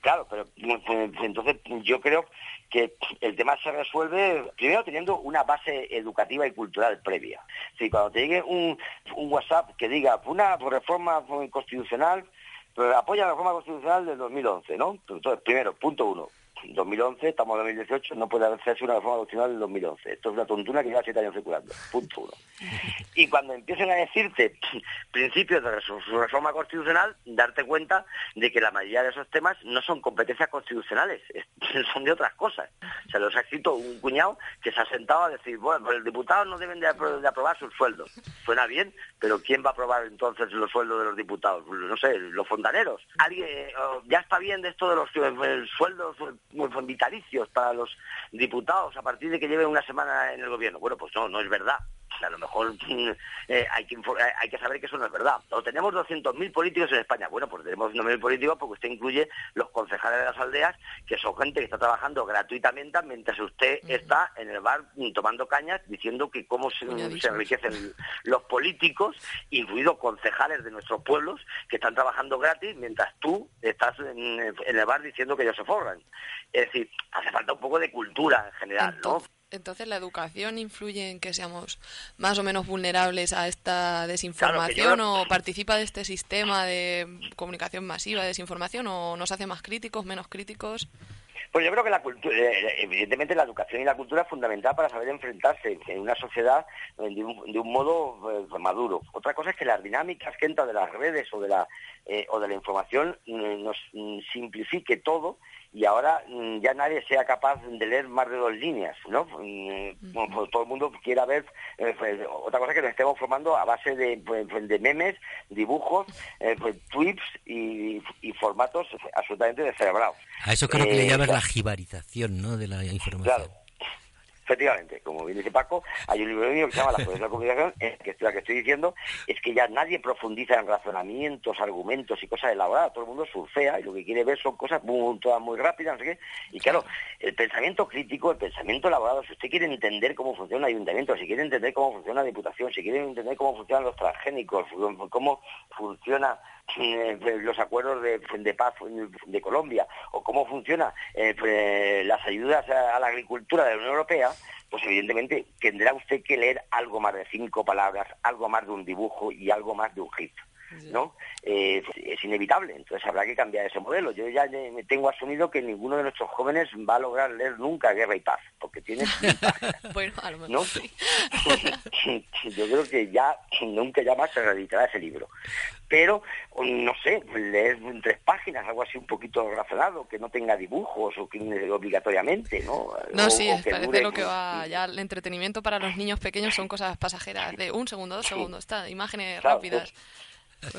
Claro, pero pues, entonces yo creo que el tema se resuelve primero teniendo una base educativa y cultural previa. Si cuando te llegue un, un WhatsApp que diga una reforma constitucional, apoya la reforma constitucional del 2011, ¿no? Entonces, primero, punto uno, 2011, estamos en 2018, no puede hacerse una reforma constitucional del 2011. Esto es una tontuna que lleva siete años circulando. Punto uno. Y cuando empiecen a decirte principios de su reforma constitucional, darte cuenta de que la mayoría de esos temas no son competencias constitucionales, son de otras cosas. O sea, los ha escrito un cuñado que se ha sentado a decir, bueno, los diputados no deben de, aprobar sus sueldos. Suena bien, pero ¿quién va a aprobar entonces los sueldos de los diputados? No sé, los fontaneros. Alguien, eh, ya está bien de esto de los eh, sueldos vitalicios para los diputados a partir de que lleven una semana en el gobierno. Bueno, pues no, no es verdad a lo mejor eh, hay, que, eh, hay que saber que eso no es verdad. O tenemos 200.000 políticos en España. Bueno, pues tenemos 200.000 políticos porque usted incluye los concejales de las aldeas, que son gente que está trabajando gratuitamente mientras usted está en el bar tomando cañas diciendo que cómo se, enriquecen los políticos, incluidos concejales de nuestros pueblos, que están trabajando gratis mientras tú estás en, en el bar diciendo que ellos se forran. Es decir, hace falta un poco de cultura en general, ¿no? Entonces, ¿la educación influye en que seamos más o menos vulnerables a esta desinformación o participa de este sistema de comunicación masiva, de desinformación o nos hace más críticos, menos críticos? Pues yo creo que la cultura, eh, evidentemente la educación y la cultura es fundamental para saber enfrentarse en una sociedad eh, de un, modo eh, maduro. Otra cosa es que las dinámicas que entran de las redes o de la, o de la información nos mm, simplifique todo y ahora mm, ya nadie sea capaz de leer más de dos líneas, ¿no? Mm, pues todo el mundo quiera ver, eh, pues, otra cosa que nos estemos formando a base de, pues, de memes, dibujos, eh, tweets y, formatos absolutamente descerebrados. A eso creo que le eh, llamas la jibarización, ¿no?, de la información. Efectivamente, como bien dice Paco, hay un libro mío que se llama La pobreza de la comunicación, en que la que estoy diciendo es que ya nadie profundiza en razonamientos, argumentos y cosas elaboradas, todo el mundo surfea y lo que quiere ver son cosas muy, todas muy rápidas, no sé qué. Y claro, el pensamiento crítico, el pensamiento elaborado, si usted quiere entender cómo funciona el ayuntamiento, si quiere entender cómo funciona la diputación, si quiere entender cómo funcionan los transgénicos, cómo funciona los acuerdos de, paz de Colombia o cómo funciona eh, las ayudas a, la agricultura de la Unión Europea, pues evidentemente tendrá usted que leer algo más de cinco palabras, algo más de un dibujo y algo más de un GIF. ¿No? Eh, es inevitable, entonces habrá que cambiar ese modelo. Yo ya me tengo asumido que ninguno de nuestros jóvenes va a lograr leer nunca Guerra y Paz, porque tiene... bueno, a lo mejor Yo creo que ya nunca ya más se reeditará ese libro. Pero, no sé, leer en tres páginas, algo así un poquito razonado, que no tenga dibujos o que obligatoriamente, ¿no? No, sí, parece lo que va, ya el entretenimiento para los niños pequeños son cosas pasajeras, de un segundo, dos segundos, está, imágenes rápidas.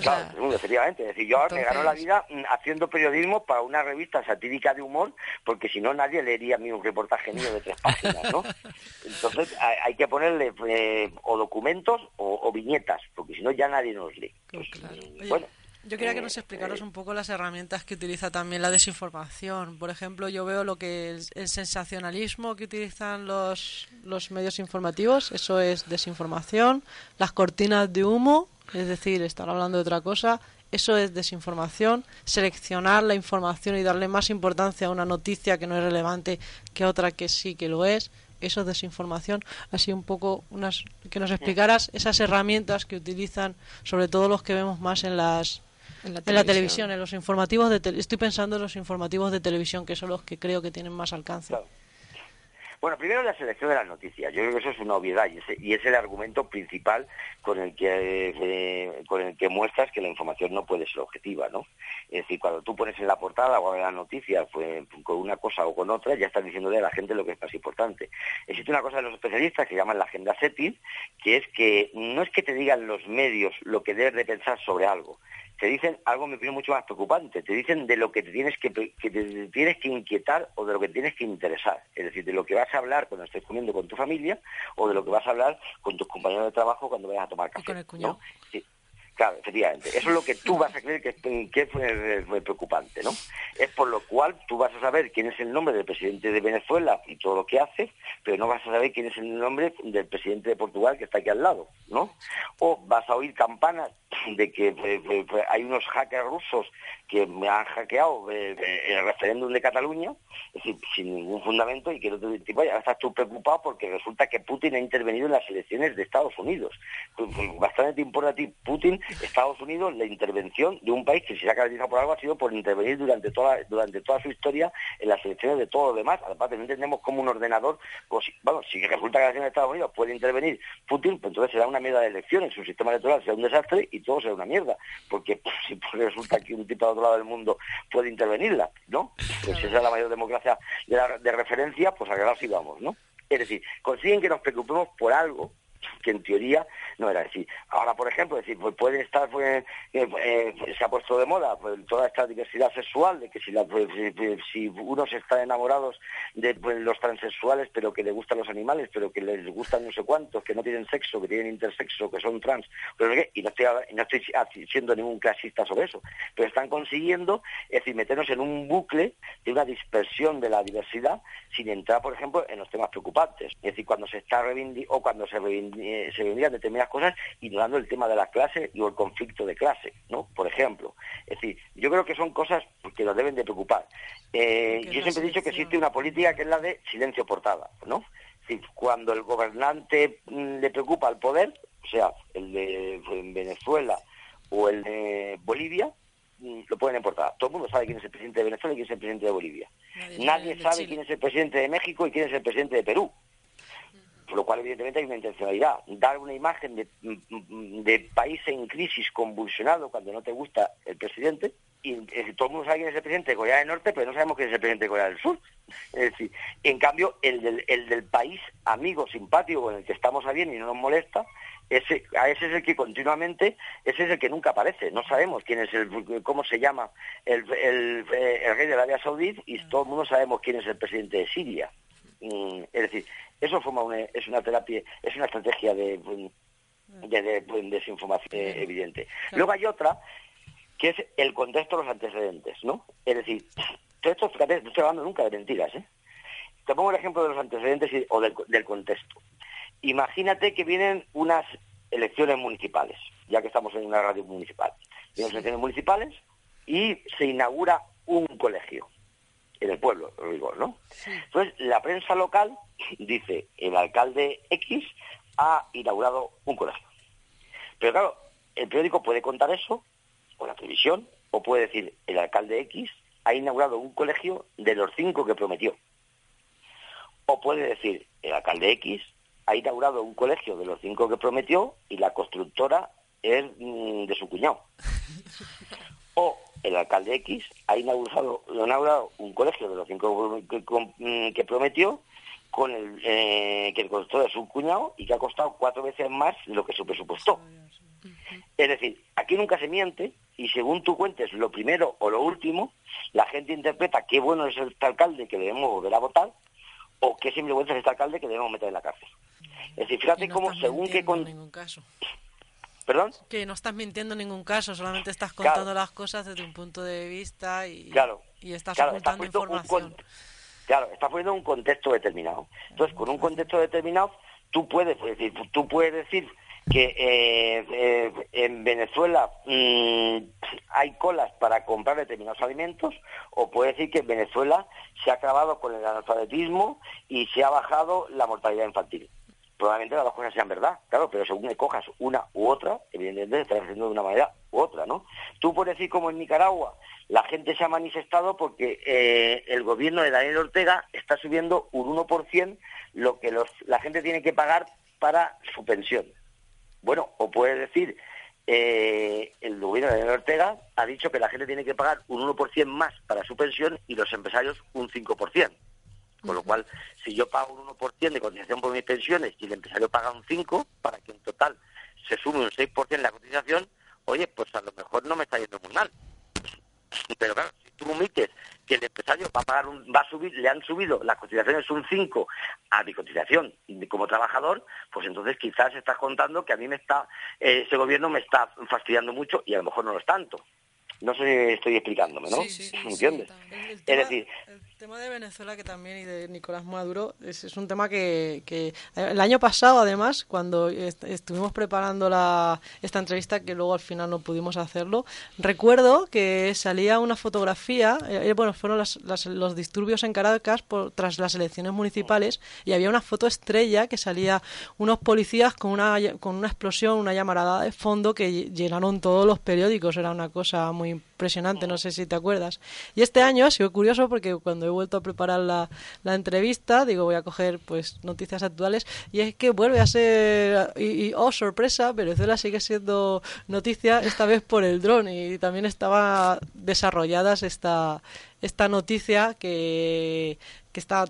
Claro, efectivamente. Es decir, yo me gano la vida mm, haciendo periodismo para una revista satírica de humor, porque si no nadie leería mi un reportaje mío de tres páginas, ¿no? Entonces hay, que ponerle eh, o documentos o, viñetas, porque si no ya nadie nos lee. Pues, bueno. Yo quería que nos eh, explicaros un poco las herramientas que utiliza también la desinformación. Por ejemplo, yo veo lo que es el sensacionalismo que utilizan los, los medios informativos, eso es desinformación, las cortinas de humo, es decir, estar hablando de otra cosa, eso es desinformación, seleccionar la información y darle más importancia a una noticia que no es relevante que a otra que sí que lo es, eso es desinformación. Así un poco unas, que nos explicaras esas herramientas que utilizan, sobre todo los que vemos más en las en la, televisión. en los informativos de estoy pensando en los informativos de televisión que son los que creo que tienen más alcance. Bueno, primero la selección de las noticias. Yo creo que eso es una obviedad y, es el argumento principal con el que eh, con el que muestras que la información no puede ser objetiva, ¿no? Es decir, cuando tú pones en la portada o en la noticia pues, con una cosa o con otra, ya estás diciéndole a la gente lo que es más importante. Existe una cosa de los especialistas que llaman la agenda setting, que es que no es que te digan los medios lo que debes de pensar sobre algo, te dicen algo, me opinión, mucho más preocupante. Te dicen de lo que te tienes que, que te tienes que inquietar o de lo que tienes que interesar. Es decir, de lo que vas a hablar cuando estés comiendo con tu familia o de lo que vas a hablar con tus compañeros de trabajo cuando vayas a tomar café. con el cuñado. ¿no? Sí. Claro, efectivamente. Eso es lo que tú vas a creer que, es- que es eh, muy preocupante, ¿no? Es por lo cual tú vas a saber quién es el nombre del presidente de Venezuela y todo lo que hace, pero no vas a saber quién es el nombre del presidente de Portugal que está aquí al lado, ¿no? O vas a oír campanas de que hay unos hackers rusos que me han hackeado eh, el referéndum de Cataluña, es decir, sin ningún fundamento y que no te tipo, ya estás tú preocupado porque resulta que Putin ha intervenido en las elecciones de Estados Unidos. Pues, pues, Bastante te Putin, Estados Unidos, la intervención de un país que si se ha caracterizado por algo ha sido por intervenir durante toda durante toda su historia en las elecciones de todo lo demás. Aparte no entendemos cómo un ordenador, pues, bueno, si resulta que las elecciones de Estados Unidos puede intervenir Putin, pues entonces será una mierda de elecciones, su sistema electoral será un desastre todo será una mierda. Porque si pues, resulta que un tipo al otro lado del mundo puede intervenirla, ¿no? Pues esa es la mayor democracia de, de referencia, pues a que sí vamos, ¿no? Es decir, consiguen que nos preocupemos por algo que en teoría no era así. Ahora, por ejemplo, decir, pues puede estar, pues, eh, eh, se ha puesto de moda pues, toda esta diversidad sexual, de que si, la- pues, pues, si unos están enamorados de los transexuales, pero que les gustan los animales, pero que les gustan no sé cuántos, que no tienen sexo, que tienen intersexo, que son trans, pero qué, y no estoy, estoy siendo ningún clasista sobre eso, pero están consiguiendo, decir, meternos en un bucle de una dispersión de la diversidad sin entrar, por ejemplo, en los temas preocupantes. Es decir, cuando se está reivindi- o cuando se, reivindi- eh, se reivindican determinadas cosas, ignorando el tema de la clase y o el conflicto de clase, ¿no? Por ejemplo. Es decir, yo creo que son cosas que nos deben de preocupar. Eh, yo siempre he dicho que existe una política que es la de silencio portada, ¿no? Es decir, cuando el gobernante mm, le preocupa el poder, o sea, el de pues, en Venezuela o el de Bolivia, mm, lo ponen en portada. Todo el mundo sabe quién es el presidente de Venezuela y quién es el presidente de Bolivia. Nadie Nadie sabe quién es el presidente de México y quién es el presidente de Perú. Por lo cual, evidentemente, hay una intencionalidad. Dar una imagen de, mm, de país en crisis convulsionado cuando no te gusta el presidente. Y decir, todo el mundo sabe quién es el presidente de Corea del Norte, pero no sabemos quién es el presidente de Corea del Sur. Es decir, en cambio, el del, el del país amigo, simpático, con el que estamos a bien y no nos molesta, ese, a ese es el que continuamente, ese es el que nunca aparece. No sabemos quién es el, cómo se llama el, el, eh, el rey de Arabia Saudí y todo el mundo sabemos quién es el presidente de Siria. Es decir, eso forma una, es una terapia, es una estrategia de, mm, de, de- de desinformación evidente. Luego hay otra que es el contexto de los antecedentes, ¿no? Es decir, todo esto, fíjate, no estoy hablando nunca de mentiras, ¿eh? Te pongo el ejemplo de los antecedentes y- o del, del contexto. Imagínate que vienen unas elecciones municipales, ya que estamos en una radio municipal. Vienen unas elecciones municipales y se inaugura un colegio en el pueblo, lo digo, ¿no? Entonces, la prensa local dice, el alcalde X ha inaugurado un colegio. Pero claro, el periódico puede contar eso, o la televisión, o puede decir, el alcalde X ha inaugurado un colegio de los cinco que prometió. O puede decir, el alcalde X ha inaugurado un colegio de los cinco que prometió y la constructora es mm, de su cuñado. O el alcalde X ha inaugurado, ha inaugurado un colegio de los cinco que, que- mm, prometió con el eh, que el constructor es su cuñado y que ha costado cuatro veces más de lo que se presupuestó. Es decir, aquí nunca se miente y según tú cuentes lo primero o lo último, la gente interpreta qué bueno es este alcalde que debemos volver a votar o qué sinvergüenza es este alcalde que debemos meter en la cárcel. Es decir, fíjate cómo según qué... Con... Caso. ¿Perdón? Que no estás mintiendo en ningún caso, solamente estás Claro. contando las cosas desde un punto de vista y, Claro. y estás Claro, estás ocultando información. Claro, está poniendo un contexto determinado. Entonces, con un contexto determinado, tú puedes decir, tú puedes decir que eh, eh, en Venezuela mm, hay colas para comprar determinados alimentos, o puedes decir que en Venezuela se ha acabado con el analfabetismo y se ha bajado la mortalidad infantil. Probablemente las dos cosas sean verdad, claro, pero según cojas una u otra, evidentemente estás haciendo de una manera u otra, ¿no? Tú puedes decir como en Nicaragua, la gente se ha manifestado porque eh, el gobierno de Daniel Ortega está subiendo un 1% lo que los, la gente tiene que pagar para su pensión. Bueno, o puedes decir, eh, el gobierno de Daniel Ortega ha dicho que la gente tiene que pagar un 1% más para su pensión y los empresarios un 5%. Con lo cual, si yo pago un 1% de cotización por mis pensiones y el empresario paga un 5%, para que en total se sume un 6% en la cotización, oye, pues a lo mejor no me está yendo muy mal. Pero claro, si tú omites que el empresario va a pagar un, va a subir, le han subido las cotizaciones un 5 a mi cotización como trabajador, pues entonces quizás estás contando que a mí me está, eh, ese gobierno me está fastidiando mucho y a lo mejor no lo es tanto. No sé si estoy explicándome, ¿no? Sí, sí, sí, ¿Entiendes? El es decir, El tema de Venezuela que también y de Nicolás Maduro es, es un tema que, que el año pasado además cuando est- estuvimos preparando la, esta entrevista que luego al final no pudimos hacerlo recuerdo que salía una fotografía eh, bueno fueron las- las- los disturbios en Caracas por, tras las elecciones municipales y había una foto estrella que salía unos policías con una con una explosión una llamarada de fondo que ll- llenaron todos los periódicos. Era una cosa muy impresionante no sé si te acuerdas. Y este año ha sido curioso porque cuando he vuelto a preparar la, la entrevista, digo, voy a coger pues noticias actuales, y es que vuelve a ser, y, oh, sorpresa, Venezuela sigue siendo noticia, esta vez por el dron, y también estaba desarrolladas esta, esta noticia que, que está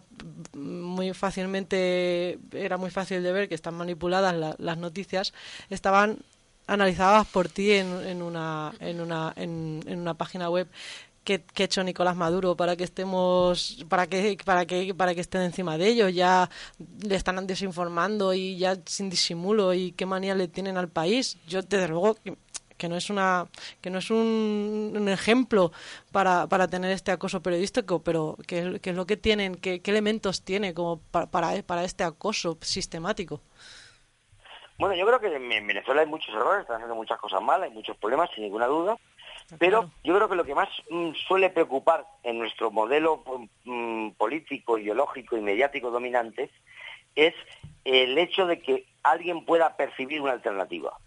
muy fácilmente, era muy fácil de ver que están manipuladas la- las noticias, estaban analizadas por ti en, en una, en, una, en una página web que, que ha hecho Nicolás Maduro para que estemos para que para que para que estén encima de ellos. Ya le están desinformando y ya sin disimulo. Y qué manía le tienen al país yo desde luego que, que no es una que no es un, un ejemplo para, para tener este acoso periodístico pero que, es lo que tienen qué, elementos tiene como para, para este acoso sistemático. Bueno, yo creo que en Venezuela hay muchos errores, están haciendo muchas cosas malas, hay muchos problemas, sin ninguna duda. Pero yo creo que lo que más mm, suele preocupar en nuestro modelo mm, político, ideológico y mediático dominante es el hecho de que alguien pueda percibir una alternativa.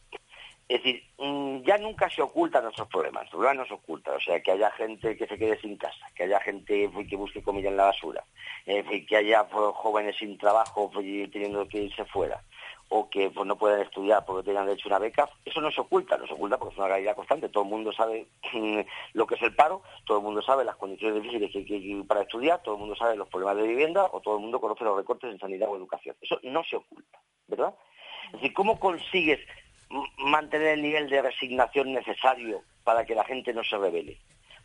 Es decir, mm, ya nunca se ocultan nuestros problemas, los problemas no se ocultan. O sea, que haya gente que se quede sin casa, que haya gente pues, que busque comida en la basura, eh, que haya pues, jóvenes sin trabajo pues, teniendo que irse fuera, o que pues, no puedan estudiar porque tengan derecho a una beca, eso no se oculta, no se oculta porque es una realidad constante. Todo el mundo sabe lo que es el paro, todo el mundo sabe las condiciones difíciles que hay que para estudiar, todo el mundo sabe los problemas de vivienda o todo el mundo conoce los recortes en sanidad o educación. Eso no se oculta, ¿verdad? Es decir, ¿cómo consigues mantener el nivel de resignación necesario para que la gente no se revele?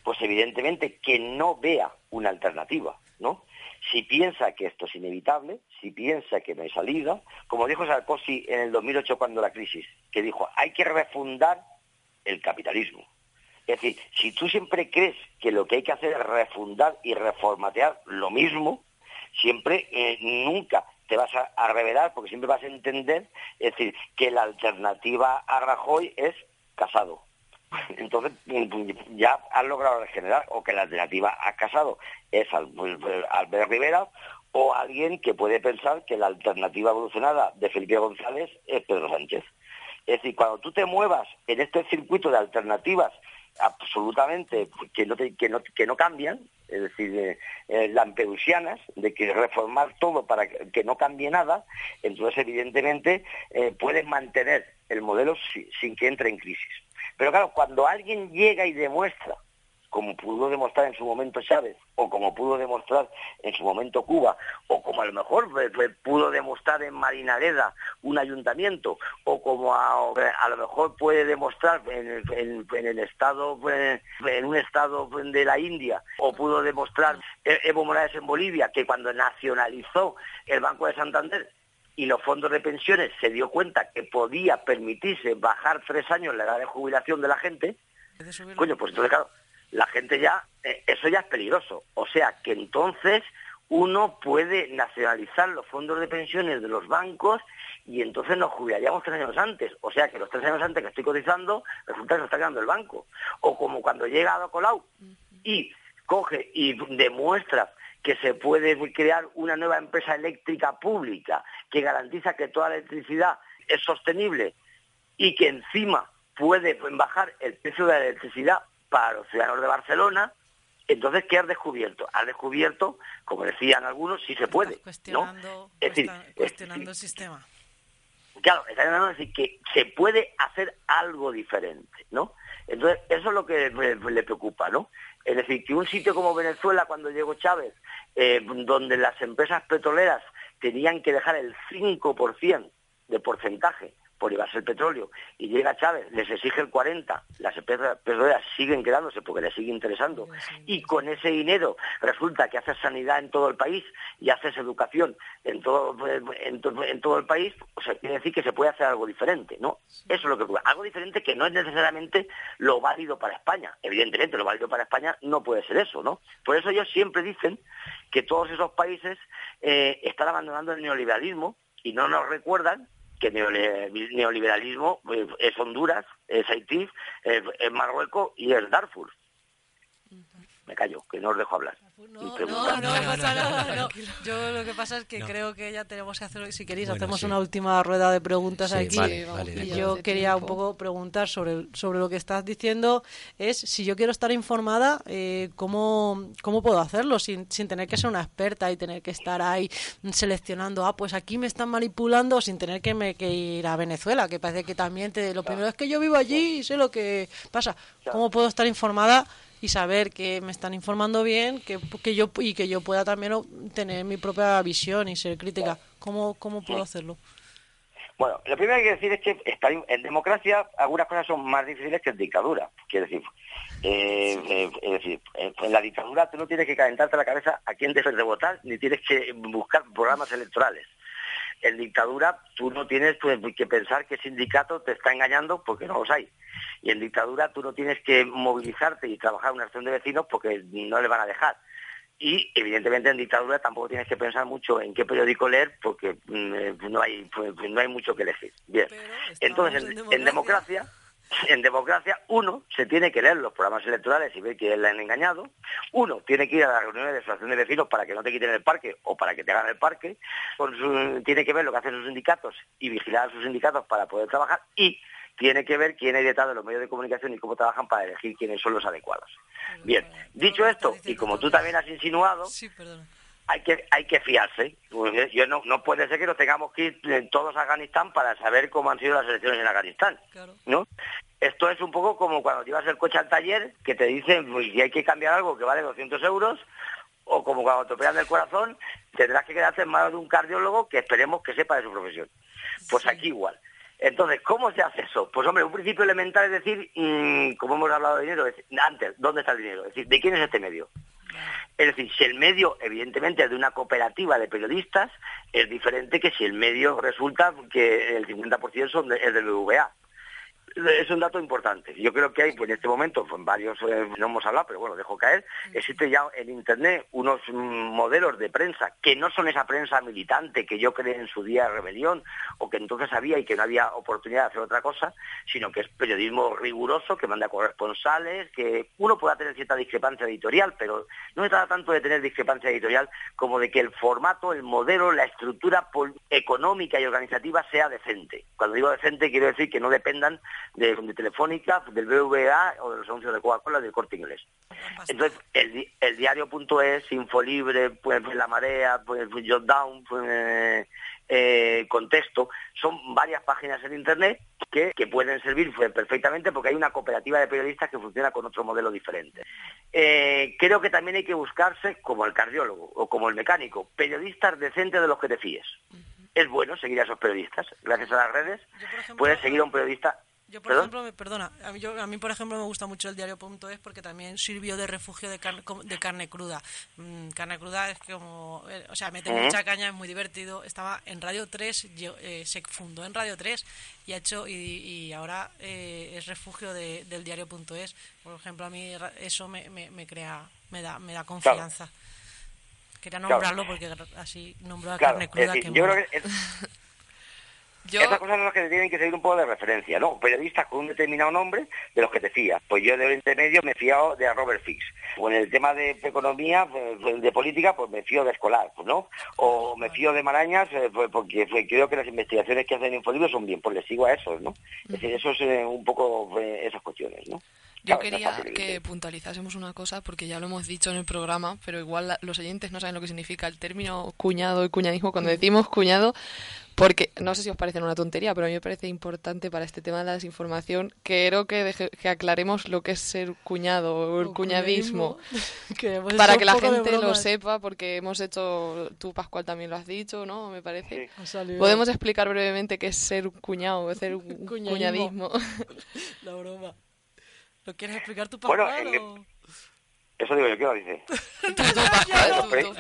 Pues evidentemente que no vea una alternativa, ¿no? Si piensa que esto es inevitable, si piensa que no hay salida, como dijo Sarkozy en el 2008 cuando la crisis, que dijo, hay que refundar el capitalismo. Es decir, si tú siempre crees que lo que hay que hacer es refundar y reformatear lo mismo, siempre, eh, nunca te vas a, a revelar, porque siempre vas a entender, es decir, que la alternativa a Rajoy es Casado. Entonces, mm, ya has logrado regenerar, o que la alternativa a Casado es Al- Albert Rivera, o alguien que puede pensar que la alternativa evolucionada de Felipe González es Pedro Sánchez. Es decir, cuando tú te muevas en este circuito de alternativas absolutamente que no, que no, que no cambian, es decir, eh, eh, lampedusianas, de que reformar todo para que, no cambie nada, entonces evidentemente eh, puedes mantener el modelo si- sin que entre en crisis. Pero claro, cuando alguien llega y demuestra como pudo demostrar en su momento Chávez, o como pudo demostrar en su momento Cuba, o como a lo mejor pudo demostrar en Marinareda un ayuntamiento, o como a, a lo mejor puede demostrar en, el- en- en el estado, en un estado de la India, o pudo demostrar E- Evo Morales en Bolivia, que cuando nacionalizó el Banco de Santander y los fondos de pensiones se dio cuenta que podía permitirse bajar tres años la edad de jubilación de la gente, Coño, pues entonces, claro, la gente ya, eh, eso ya es peligroso. O sea, que entonces uno puede nacionalizar los fondos de pensiones de los bancos y entonces nos jubilaríamos tres años antes. O sea, que los tres años antes que estoy cotizando, resulta que se está quedando el banco. O como cuando llega a Colau y coge y demuestra que se puede crear una nueva empresa eléctrica pública que garantiza que toda la electricidad es sostenible y que encima puede bajar el precio de la electricidad para los ciudadanos de Barcelona, entonces, ¿qué has descubierto? Has descubierto, como decían algunos, si se puede. cuestionando, Es decir, cuestionando el sistema Claro, está decir que se puede hacer algo diferente, ¿no? Entonces, eso es lo que le preocupa, ¿no? Es decir, que un sitio como Venezuela, cuando llegó Chávez, eh, donde las empresas petroleras tenían que dejar el 5% de porcentaje por llevarse el petróleo y llega Chávez, les exige el 40, las empresas petroleras siguen quedándose porque les sigue interesando y con ese dinero resulta que haces sanidad en todo el país y haces educación en todo, en, to- en todo el país, o sea, quiere decir que se puede hacer algo diferente, ¿no? Eso es lo que ocurre. Algo diferente que no es necesariamente lo válido para España. Evidentemente, lo válido para España no puede ser eso, ¿no? Por eso ellos siempre dicen que todos esos países eh, están abandonando el neoliberalismo y no nos recuerdan que neoliberalismo eh, es Honduras, es Haití, es Marruecos y es Darfur. Me callo, que no os dejo hablar. No, no, no pasa nada. no. Yo lo que pasa es que creo que ya tenemos que hacer, si queréis, Bueno, hacemos sí. una última rueda de preguntas Sí, aquí. vale, vale, y yo quería un poco preguntar sobre, sobre lo que estás diciendo. Es si yo quiero estar informada, eh, ¿cómo, ¿cómo puedo hacerlo? Sin, sin tener que ser una experta y tener que estar ahí seleccionando, ah, pues aquí me están manipulando, sin tener que, me, que ir a Venezuela, que parece que también te, lo primero es que yo vivo allí y sé lo que pasa. ¿Cómo puedo estar informada? Y saber que me están informando bien que, que yo y que yo pueda también tener mi propia visión y ser crítica cómo cómo puedo hacerlo Bueno, lo primero que hay que decir es que estar en, democracia algunas cosas son más difíciles que en dictadura. Quiero decir, eh, eh, es decir, en la dictadura tú no tienes que calentarte la cabeza a quién debes de votar, ni tienes que buscar programas electorales. En dictadura tú no tienes pues, que pensar que sindicato te está engañando porque no los hay. Y en dictadura tú no tienes que movilizarte y trabajar una acción de vecinos porque no le van a dejar. Y evidentemente en dictadura tampoco tienes que pensar mucho en qué periódico leer porque mm, eh, no hay pues, no hay mucho que elegir. Bien. Entonces en, en democracia en democracia uno se tiene que leer los programas electorales y ver que le han engañado. Uno tiene que ir a las reuniones de asociación de vecinos para que no te quiten el parque o para que te hagan el parque. Con su- tiene que ver lo que hacen sus sindicatos y vigilar a sus sindicatos para poder trabajar y tiene que ver quién hay detrás de los medios de comunicación y cómo trabajan para elegir quiénes son los adecuados. Bien, dicho esto, y como tú también has insinuado, hay que hay que fiarse. Yo no, no puede ser que nos tengamos que ir todos a Afganistán para saber cómo han sido las elecciones en Afganistán. ¿no? Esto es un poco como cuando llevas el coche al taller, que te dicen pues, si hay que cambiar algo que vale 200 euros, o como cuando te operan del corazón, tendrás que quedarte en manos de un cardiólogo que esperemos que sepa de su profesión. Pues aquí igual. Entonces, ¿cómo se hace eso? Pues hombre, un principio elemental es decir, mm, como hemos hablado de dinero, es- antes, ¿dónde está el dinero? Es decir, ¿de quién es este medio? Es decir, si el medio, evidentemente, es de una cooperativa de periodistas, es diferente que si el medio resulta que el 50% son de- es del BVA. Es un dato importante. Yo creo que hay, pues en este momento, pues, varios, eh, no hemos hablado, pero bueno, dejo caer, existe ya en Internet unos mm, modelos de prensa que no son esa prensa militante que yo creé en su día de rebelión o que entonces había y que no había oportunidad de hacer otra cosa, sino que es periodismo riguroso, que manda corresponsales, que uno pueda tener cierta discrepancia editorial, pero no se trata tanto de tener discrepancia editorial como de que el formato, el modelo, la estructura económica y organizativa sea decente. Cuando digo decente quiero decir que no dependan de, de Telefónica, del BVA o de los anuncios de Coca-Cola del Corte Inglés. Entonces, el, el diario.es, Infolibre, pues, La Marea, pues, Jotdown, pues, eh, eh, Contexto, son varias páginas en Internet que, que pueden servir pues, perfectamente porque hay una cooperativa de periodistas que funciona con otro modelo diferente. Eh, creo que también hay que buscarse, como el cardiólogo o como el mecánico, periodistas decentes de los que te fíes. Es bueno seguir a esos periodistas. Gracias a las redes puedes seguir a un periodista Yo, por ¿Perdón? ejemplo, me, perdona, a mí, yo- a mí, por ejemplo, me gusta mucho el diario.es porque también sirvió de refugio de, carne com- de carne cruda. Mm, carne cruda es como, eh, o sea, mete Ujú. mucha caña, es muy divertido. Estaba en Radio 3, yo, eh, se fundó en Radio 3 y ha hecho y, y ahora eh, es refugio de- del diario.es. Por ejemplo, a mí eso me, me, me crea, me da, me da confianza. Quería Claro. nombrarlo porque así nombró a Claro, carne es cruda decir, que yo mola. creo que es- Esas cosas son las que te tienen que seguir un poco de referencia, ¿no? Periodistas con un determinado nombre de los que te fías. Pues yo de Oriente Medio me he fiado de Robert Fix. O en el tema de economía, pues, de política, pues me fío de Escolar, pues, ¿no? O me fío de Marañas, eh, pues, porque creo que las investigaciones que hacen en Infolibro son bien, pues les sigo a esos, ¿no? Es decir, eso es eh, un poco eh, esas cuestiones, ¿no? Yo quería que puntualizásemos una cosa, porque ya lo hemos dicho en el programa, pero igual los oyentes no saben lo que significa el término cuñado y cuñadismo. Cuando decimos cuñado, Porque no sé si os parece una tontería, pero a mí me parece importante para este tema de la desinformación. Quiero que, deje- que aclaremos lo que es ser cuñado o el O cuñadismo. que hemos para que la gente lo sepa, porque hemos hecho, tú Pascual también lo has dicho, ¿no? Me parece. Podemos explicar brevemente qué es ser un cuñado, ser un Cuñadismo. La broma. ¿Lo quieres explicar tú, Bueno, Pascual? en- o- Eso digo yo, ¿qué lo dice? Ya, Lo pre- lo-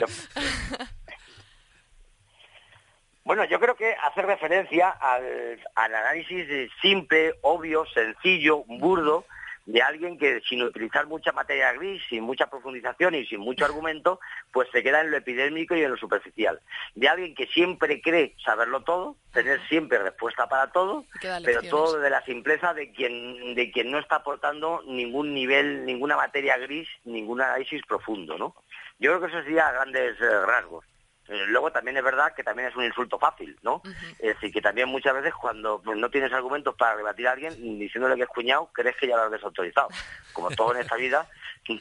Bueno, yo creo que hace referencia al, al análisis simple, obvio, sencillo, burdo, de alguien que sin utilizar mucha materia gris, sin mucha profundización y sin mucho argumento, pues se queda en lo epidémico y en lo superficial. De alguien que siempre cree saberlo todo, tener siempre respuesta para todo, pero todo de la simpleza de quien, de quien no está aportando ningún nivel, ninguna materia gris, ningún análisis profundo, ¿no? Yo creo que eso sería a grandes eh, rasgos. Eh, Luego también es verdad que también es un insulto fácil, ¿no? Es decir, que también muchas veces cuando pues, no tienes argumentos para rebatir a alguien diciéndole que es cuñado, crees que ya lo has desautorizado. Como todo en esta vida,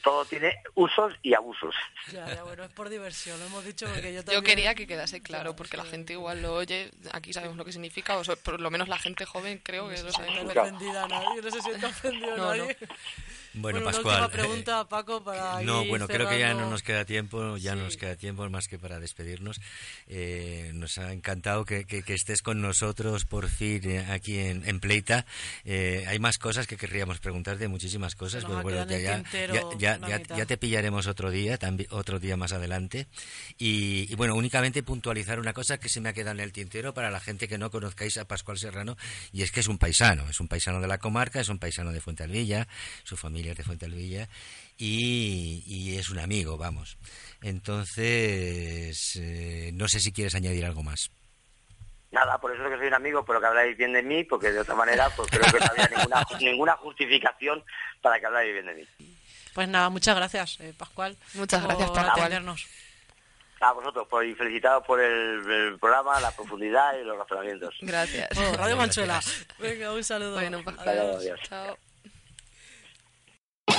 todo tiene usos y abusos. Ya, ya, bueno, es por diversión, lo hemos dicho porque yo Yo también... quería que quedase claro, porque la gente igual lo oye, aquí sabemos lo que significa, o so- por lo menos la gente joven creo que lo sabe. No se ofendida a nadie, no se siente ofendido No, nadie. Bueno, una Pascual, última pregunta, Paco, para No, ir bueno, creo que ya no cerrando. nos queda tiempo, ya no nos queda tiempo más que para despedirnos. Eh, nos ha encantado que, que- que estés con nosotros por fin eh, aquí en, en Pleita. Eh, hay más cosas que querríamos preguntarte, muchísimas cosas, pero bueno, ya, ya, ya, ya- te pillaremos otro día, tambi- otro día más adelante. Y, y bueno, únicamente puntualizar una cosa que se me ha quedado en el tintero para la gente que no conozcáis a Pascual Serrano, y es que es un paisano, es un paisano de la comarca, es un paisano de Fuentealbilla, su familia de Fuentealbilla, y, y es un amigo, vamos. Entonces, eh, no sé si quieres añadir algo más. Nada, por eso es que soy un amigo, pero que habláis bien de mí, porque de otra manera pues creo que no había ninguna, ninguna justificación para que habláis bien de mí. Pues nada, muchas gracias, eh, Pascual. Muchas gracias, por atendernos. A vosotros, pues, y felicitados por el, el programa, la profundidad y los razonamientos. Gracias. Oh, Radio Manchuela. Venga, un saludo. Bueno, Adiós, adiós. Chao.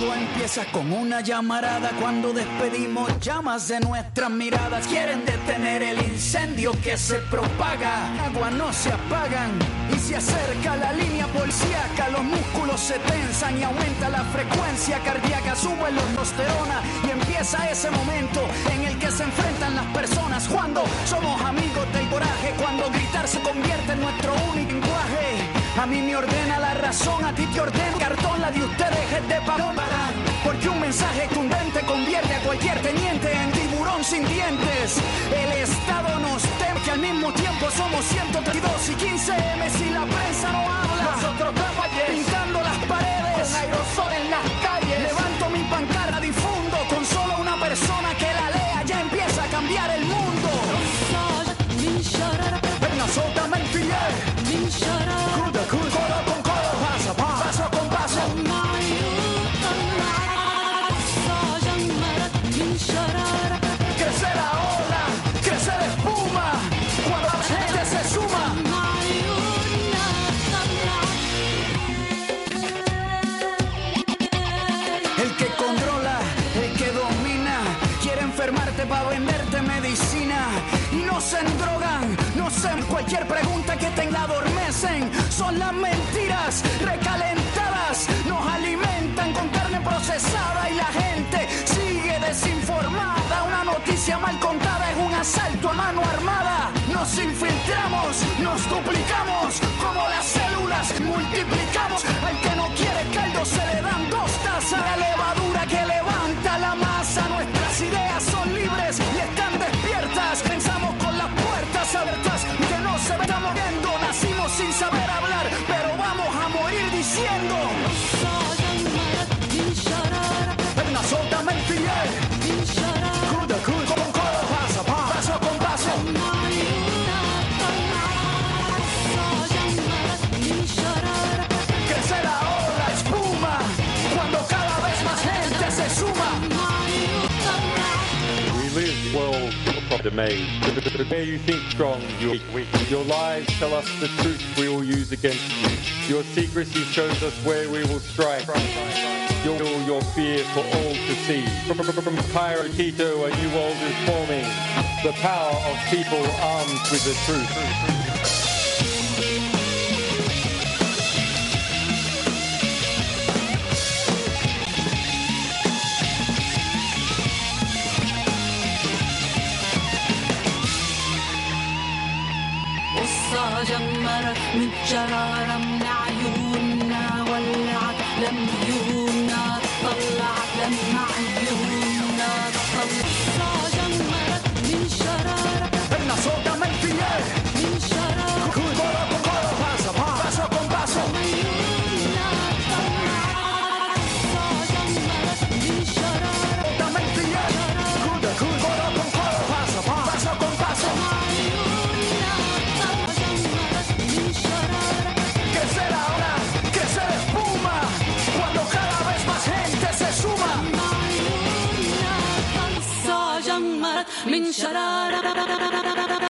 Todo empieza con una llamarada cuando despedimos llamas de nuestras miradas. Quieren detener el incendio que se propaga. Agua no se apagan y se acerca la línea policíaca. Los músculos se tensan y aumenta la frecuencia cardíaca. Sube la testosterona y empieza ese momento en el que se enfrentan las personas. Cuando somos amigos del coraje, cuando gritar se convierte en nuestro único lenguaje. A mí me ordena la razón, a ti te ordena cartón, la de ustedes es de papel. Porque un mensaje tundente convierte a cualquier teniente en tiburón sin dientes. El Estado nos teme que al mismo tiempo somos 132 y 15 M si la prensa no habla. Nosotros pintando las paredes con aerosol en las calles. Cualquier pregunta que tenga adormecen. Son las mentiras recalentadas, nos alimentan con carne procesada y la gente sigue desinformada. Una noticia mal contada es un asalto a mano armada. Nos infiltramos, nos duplicamos como las células, multiplicamos. Al que no quiere caldo se le dan dos tazas. The, the you think strong, you're weak. Your lies tell us the truth we will use against you. Your secrecy shows us where we will strike. Your, your fear for all to see. From, from Cairo, Quito, a new world is forming. The power of people armed with the truth. من شرارة منعش